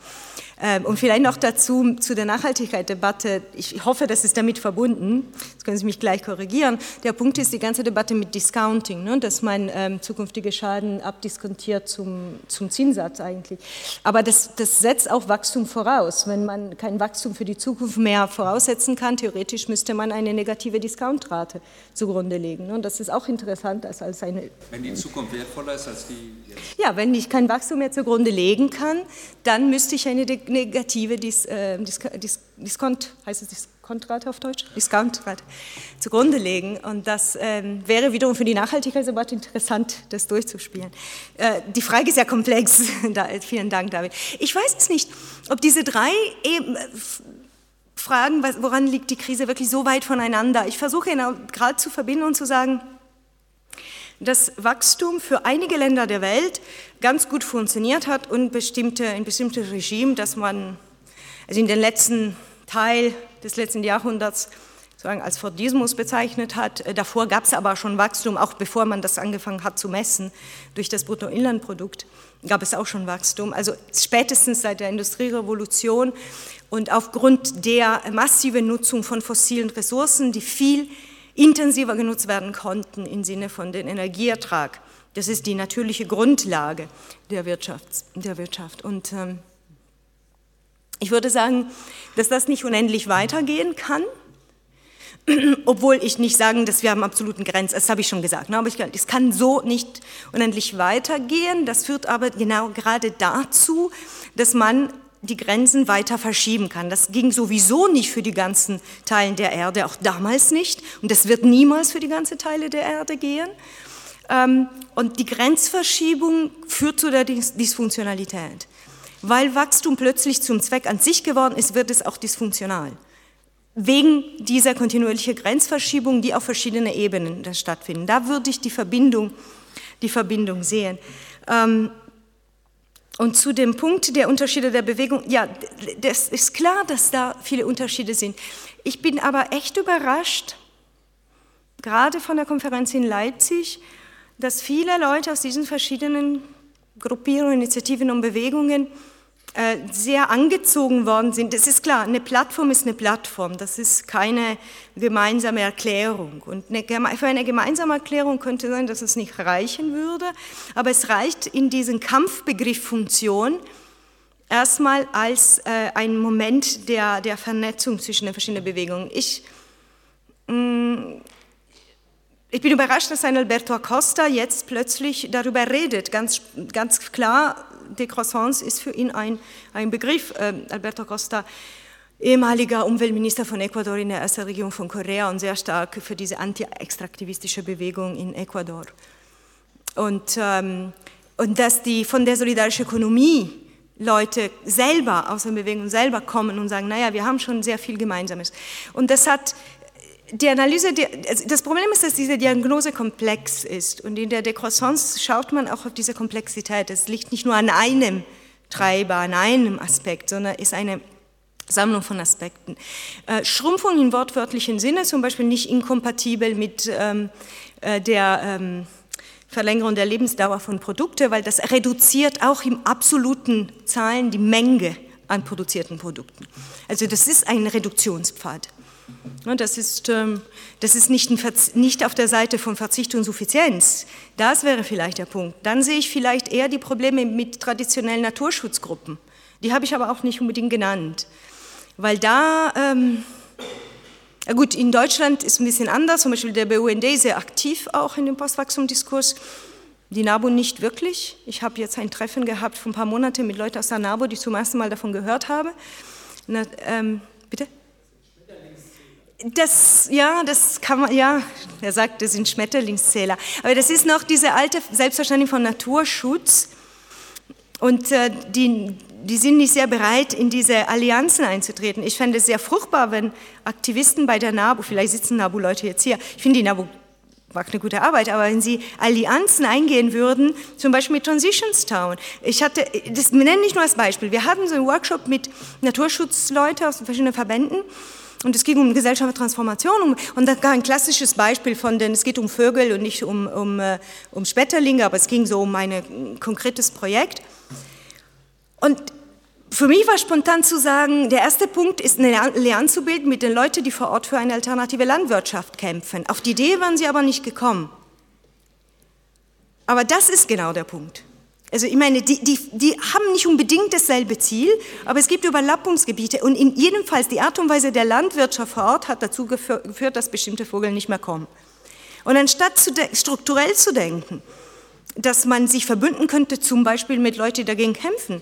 Ähm, und vielleicht noch dazu, zu der Nachhaltigkeitsdebatte, ich hoffe, das ist damit verbunden, jetzt können Sie mich gleich korrigieren, der Punkt ist die ganze Debatte mit Discounting, ne, dass man ähm, zukünftige Schaden abdiskontiert zum, zum Zinssatz eigentlich. Aber das, das setzt auch Wachstum voraus. Wenn man kein Wachstum für die Zukunft mehr voraussetzen kann, theoretisch müsste man eine negative Discountrate zugrunde legen. Ne? Und das ist auch interessant als, als eine... Wenn die Zukunft wertvoller ist als die jetzt? Ja, wenn ich kein Wachstum mehr zugrunde legen kann, dann müsste ich eine negative Dis, äh, Dis, Dis, Diskont, heißt es Diskontrate auf Deutsch? Diskontrate zugrunde legen. Und das ähm, wäre wiederum für die Nachhaltigkeitsdebatte interessant, das durchzuspielen. Äh, die Frage ist ja komplex. da, vielen Dank, David. Ich weiß es nicht, ob diese drei eben, Fragen, woran liegt die Krise wirklich so weit voneinander? Ich versuche gerade zu verbinden und zu sagen, dass Wachstum für einige Länder der Welt ganz gut funktioniert hat und bestimmte, ein bestimmtes Regime, das man also in den letzten Teil des letzten Jahrhunderts sozusagen als Fordismus bezeichnet hat. Äh, davor gab es aber schon Wachstum, auch bevor man das angefangen hat zu messen durch das Bruttoinlandprodukt gab es auch schon Wachstum. Also spätestens seit der Industrierevolution und aufgrund der massiven Nutzung von fossilen Ressourcen, die viel intensiver genutzt werden konnten im Sinne von den Energieertrag. Das ist die natürliche Grundlage der Wirtschaft. Der Wirtschaft. Und ähm, ich würde sagen, dass das nicht unendlich weitergehen kann, obwohl ich nicht sagen, dass wir haben absoluten Grenzen, das habe ich schon gesagt, ne? aber ich, es kann so nicht unendlich weitergehen. Das führt aber genau gerade dazu, dass man die Grenzen weiter verschieben kann. Das ging sowieso nicht für die ganzen Teile der Erde, auch damals nicht. Und das wird niemals für die ganzen Teile der Erde gehen. Ähm, und die Grenzverschiebung führt zu der Dysfunktionalität. Weil Wachstum plötzlich zum Zweck an sich geworden ist, wird es auch dysfunktional. Wegen dieser kontinuierlichen Grenzverschiebung, die auf verschiedenen Ebenen stattfinden. Da würde ich die Verbindung, die Verbindung sehen. Und zu dem Punkt der Unterschiede der Bewegung, ja, das ist klar, dass da viele Unterschiede sind. Ich bin aber echt überrascht, gerade von der Konferenz in Leipzig, dass viele Leute aus diesen verschiedenen Gruppierungen, Initiativen und Bewegungen sehr angezogen worden sind. Das ist klar, eine Plattform ist eine Plattform, das ist keine gemeinsame Erklärung. Und für eine gemeinsame Erklärung könnte sein, dass es nicht reichen würde, aber es reicht in diesen Kampfbegriff Funktion erstmal als äh, ein Moment der, der Vernetzung zwischen den verschiedenen Bewegungen. Ich, mm, ich bin überrascht, dass ein Alberto Acosta jetzt plötzlich darüber redet. Ganz, ganz klar, Decroissance ist für ihn ein, ein Begriff. Äh, Alberto Acosta, ehemaliger Umweltminister von Ecuador in der ersten Regierung von Korea und sehr stark für diese anti-extraktivistische Bewegung in Ecuador. Und, ähm, und dass die von der solidarischen Ökonomie Leute selber aus der Bewegung selber kommen und sagen, naja, wir haben schon sehr viel Gemeinsames. Und das hat die Analyse, also das Problem ist, dass diese Diagnose komplex ist und in der Decroissance schaut man auch auf diese Komplexität. Es liegt nicht nur an einem Treiber, an einem Aspekt, sondern ist eine Sammlung von Aspekten. Äh, Schrumpfung im wortwörtlichen Sinne zum Beispiel nicht inkompatibel mit ähm, äh, der ähm, Verlängerung der Lebensdauer von Produkten, weil das reduziert auch im absoluten Zahlen die Menge an produzierten Produkten. Also das ist ein Reduktionspfad. Das ist, ähm, das ist nicht, nicht auf der Seite von Verzicht und Suffizienz. Das wäre vielleicht der Punkt. Dann sehe ich vielleicht eher die Probleme mit traditionellen Naturschutzgruppen. Die habe ich aber auch nicht unbedingt genannt. Weil da, ähm, gut, in Deutschland ist es ein bisschen anders. Zum Beispiel der BUND ist sehr aktiv auch in dem Postwachstumdiskurs. Die NABU nicht wirklich. Ich habe jetzt ein Treffen gehabt vor ein paar Monaten mit Leuten aus der NABU, die zum ersten Mal davon gehört haben. Na, ähm, bitte? Das, ja, das kann man, ja, er sagt, das sind Schmetterlingszähler. Aber das ist noch diese alte Selbstverständnis von Naturschutz. Und äh, die, die sind nicht sehr bereit, in diese Allianzen einzutreten. Ich fände es sehr fruchtbar, wenn Aktivisten bei der NABU, vielleicht sitzen NABU-Leute jetzt hier, ich finde die NABU macht eine gute Arbeit, aber wenn Sie Allianzen eingehen würden, zum Beispiel mit Transitions Town. Ich hatte, das nenne ich nur als Beispiel. Wir hatten so einen Workshop mit Naturschutzleuten aus verschiedenen Verbänden und es ging um gesellschaftliche Transformation. Und da ein klassisches Beispiel von den, es geht um Vögel und nicht um, um, äh, um Schmetterlinge, aber es ging so um ein konkretes Projekt. Und für mich war spontan zu sagen, der erste Punkt ist, eine Allianz zu bilden mit den Leuten, die vor Ort für eine alternative Landwirtschaft kämpfen. Auf die Idee waren sie aber nicht gekommen. Aber das ist genau der Punkt. Also ich meine, die, die, die haben nicht unbedingt dasselbe Ziel, aber es gibt Überlappungsgebiete und in jedem Fall die Art und Weise der Landwirtschaft vor Ort hat dazu geführt, dass bestimmte Vögel nicht mehr kommen. Und anstatt zu strukturell zu denken, dass man sich verbünden könnte, zum Beispiel mit Leuten, die dagegen kämpfen,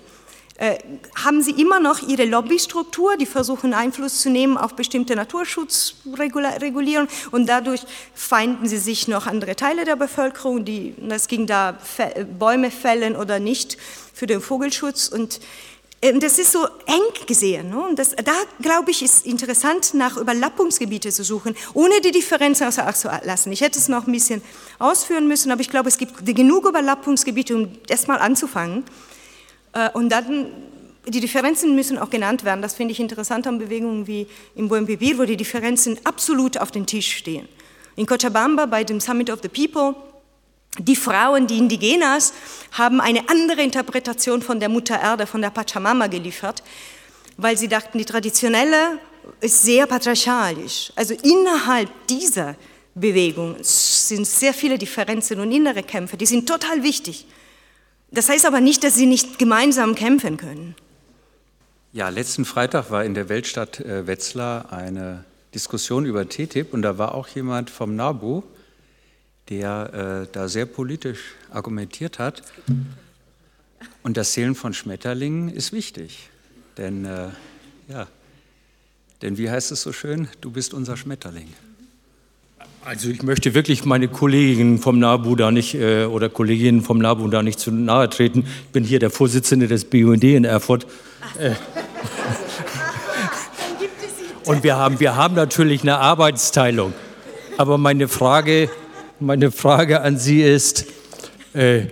haben sie immer noch ihre Lobbystruktur, die versuchen Einfluss zu nehmen auf bestimmte Naturschutzregulierung und dadurch feinden sie sich noch andere Teile der Bevölkerung, die, es ging da Bäume fällen oder nicht für den Vogelschutz und ähm, das ist so eng gesehen. Ne? Und das, da, glaube ich, ist interessant, nach Überlappungsgebiete zu suchen, ohne die Differenzen außer Acht zu lassen. Ich hätte es noch ein bisschen ausführen müssen, aber ich glaube, es gibt genug Überlappungsgebiete, um erstmal anzufangen. Äh, und dann, die Differenzen müssen auch genannt werden. Das finde ich interessant an Bewegungen wie im Buempipir, wo die Differenzen absolut auf dem Tisch stehen. In Cochabamba bei dem Summit of the People, die Frauen, die Indigenas, haben eine andere Interpretation von der Mutter Erde, von der Pachamama geliefert, weil sie dachten, die traditionelle ist sehr patriarchalisch. Also innerhalb dieser Bewegung sind sehr viele Differenzen und innere Kämpfe, die sind total wichtig. Das heißt aber nicht, dass sie nicht gemeinsam kämpfen können. Ja, letzten Freitag war in der Weltstadt äh, Wetzlar eine Diskussion über TTIP und da war auch jemand vom NABU, der äh, da sehr politisch argumentiert hat. Und das Zählen von Schmetterlingen ist wichtig, denn äh, ja, denn wie heißt es so schön? Du bist unser Schmetterling. Also ich möchte wirklich meine Kolleginnen vom NABU da nicht äh, oder Kolleginnen vom NABU da nicht zu nahe treten. Ich bin hier der Vorsitzende des BUND in Erfurt. Äh. Und wir haben, wir haben natürlich eine Arbeitsteilung. Aber meine Frage, meine Frage an Sie ist, äh,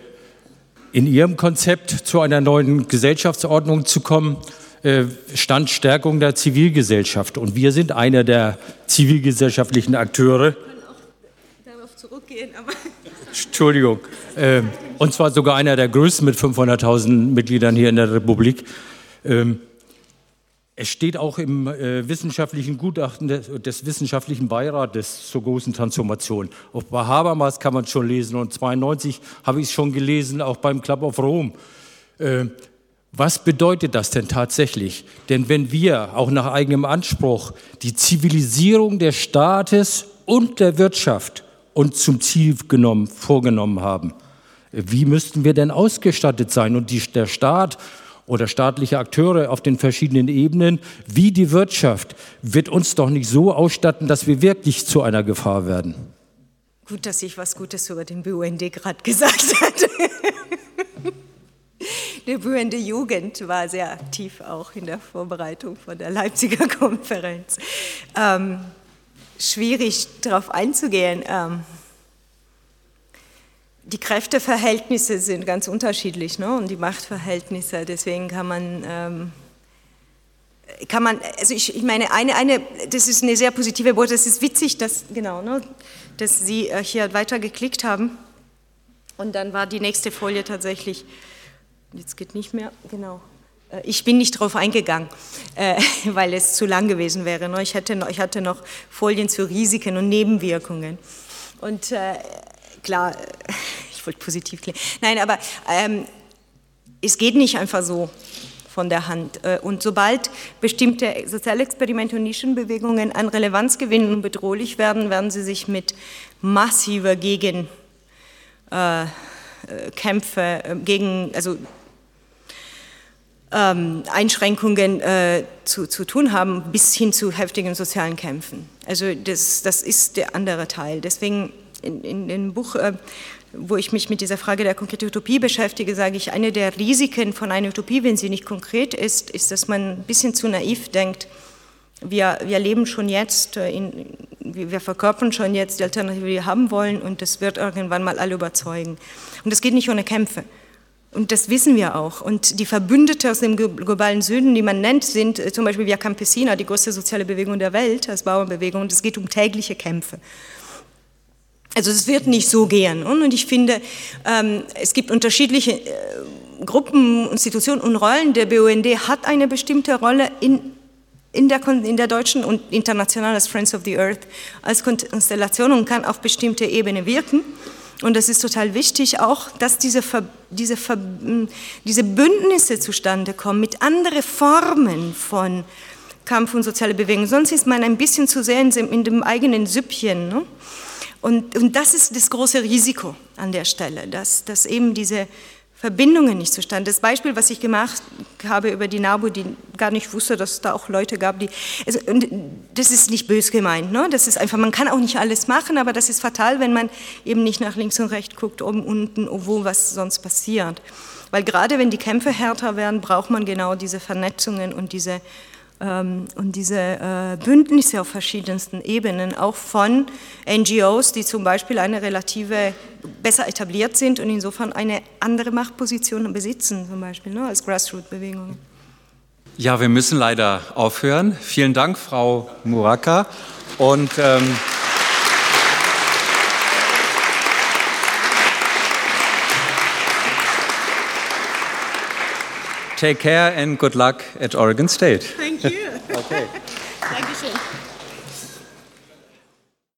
in Ihrem Konzept zu einer neuen Gesellschaftsordnung zu kommen, äh, stand Stärkung der Zivilgesellschaft. Und wir sind einer der zivilgesellschaftlichen Akteure zurückgehen. Aber Entschuldigung. Ähm, und zwar sogar einer der größten mit 500.000 Mitgliedern hier in der Republik. Ähm, es steht auch im äh, wissenschaftlichen Gutachten des, des, wissenschaftlichen Beirates zur großen Transformation. Auch bei Habermas kann man es schon lesen und 92 habe ich es schon gelesen, auch beim Club of Rome. Äh, was bedeutet das denn tatsächlich? Denn wenn wir auch nach eigenem Anspruch die Zivilisierung des Staates und der Wirtschaft uns zum Ziel genommen, vorgenommen haben. Wie müssten wir denn ausgestattet sein? Und die, der Staat oder staatliche Akteure auf den verschiedenen Ebenen, wie die Wirtschaft, wird uns doch nicht so ausstatten, dass wir wirklich zu einer Gefahr werden. Gut, dass ich was Gutes über den BUND gerade gesagt hatte. Der BUND Jugend war sehr aktiv auch in der Vorbereitung von der Leipziger Konferenz. Ähm, schwierig darauf einzugehen. Ähm, die Kräfteverhältnisse sind ganz unterschiedlich ne? und die Machtverhältnisse. Deswegen kann man ähm, kann man, also ich, ich meine, eine, eine, das ist eine sehr positive Botschaft, das ist witzig, dass, genau, ne, dass Sie äh, hier weiter geklickt haben. Und dann war die nächste Folie tatsächlich, jetzt geht nicht mehr, genau. Äh, ich bin nicht darauf eingegangen, äh, weil es zu lang gewesen wäre. Ne? Ich, hatte noch, Folien zu Risiken und Nebenwirkungen. Und äh, klar, ich wollte positiv klingen. Nein, aber ähm, es geht nicht einfach so von der Hand. Und sobald bestimmte Sozialexperimente und Nischenbewegungen an Relevanz gewinnen und bedrohlich werden, werden sie sich mit massiver Gegenkämpfe, gegen, also ähm, Einschränkungen äh, zu, zu tun haben, bis hin zu heftigen sozialen Kämpfen. Also das, das ist der andere Teil. Deswegen in, in dem Buch äh, wo ich mich mit dieser Frage der konkreten Utopie beschäftige, sage ich, eine der Risiken von einer Utopie, wenn sie nicht konkret ist, ist, dass man ein bisschen zu naiv denkt. Wir, wir leben schon jetzt, äh, in, wir verkörpern schon jetzt die Alternative, die wir haben wollen und das wird irgendwann mal alle überzeugen. Und das geht nicht ohne Kämpfe. Und das wissen wir auch. Und die Verbündete aus dem globalen Süden, die man nennt, sind äh, zum Beispiel Via Campesina, die größte soziale Bewegung der Welt, als Bauernbewegung. Und es geht um tägliche Kämpfe. Also es wird nicht so gehen. Und ich finde, ähm, es gibt unterschiedliche äh, Gruppen, Institutionen und Rollen. Der BUND hat eine bestimmte Rolle in, in, der, in der deutschen und international als Friends of the Earth, als Konstellation und kann auf bestimmte Ebene wirken. Und das ist total wichtig auch, dass diese, diese, diese Bündnisse zustande kommen mit anderen Formen von Kampf und soziale Bewegung. Sonst ist man ein bisschen zu sehr in, in dem eigenen Süppchen. Ne? Und, und das ist das große Risiko an der Stelle, dass, dass eben diese Verbindungen nicht zustande. Das Beispiel, was ich gemacht habe über die NABU, die gar nicht wusste, dass es da auch Leute gab, die, also, das ist nicht bös gemeint, ne? das ist einfach, man kann auch nicht alles machen, aber das ist fatal, wenn man eben nicht nach links und rechts guckt, oben, unten, wo was sonst passiert. Weil gerade wenn die Kämpfe härter werden, braucht man genau diese Vernetzungen und diese und diese äh, Bündnisse auf verschiedensten Ebenen, auch von NGOs, die zum Beispiel eine relative besser etabliert sind und insofern eine andere Machtposition besitzen, zum Beispiel ne, als Grassroot-Bewegungen. Ja, wir müssen leider aufhören. Vielen Dank, Frau Muraka. Und ähm take care and good luck at Oregon State. Thank you. okay. Dankeschön.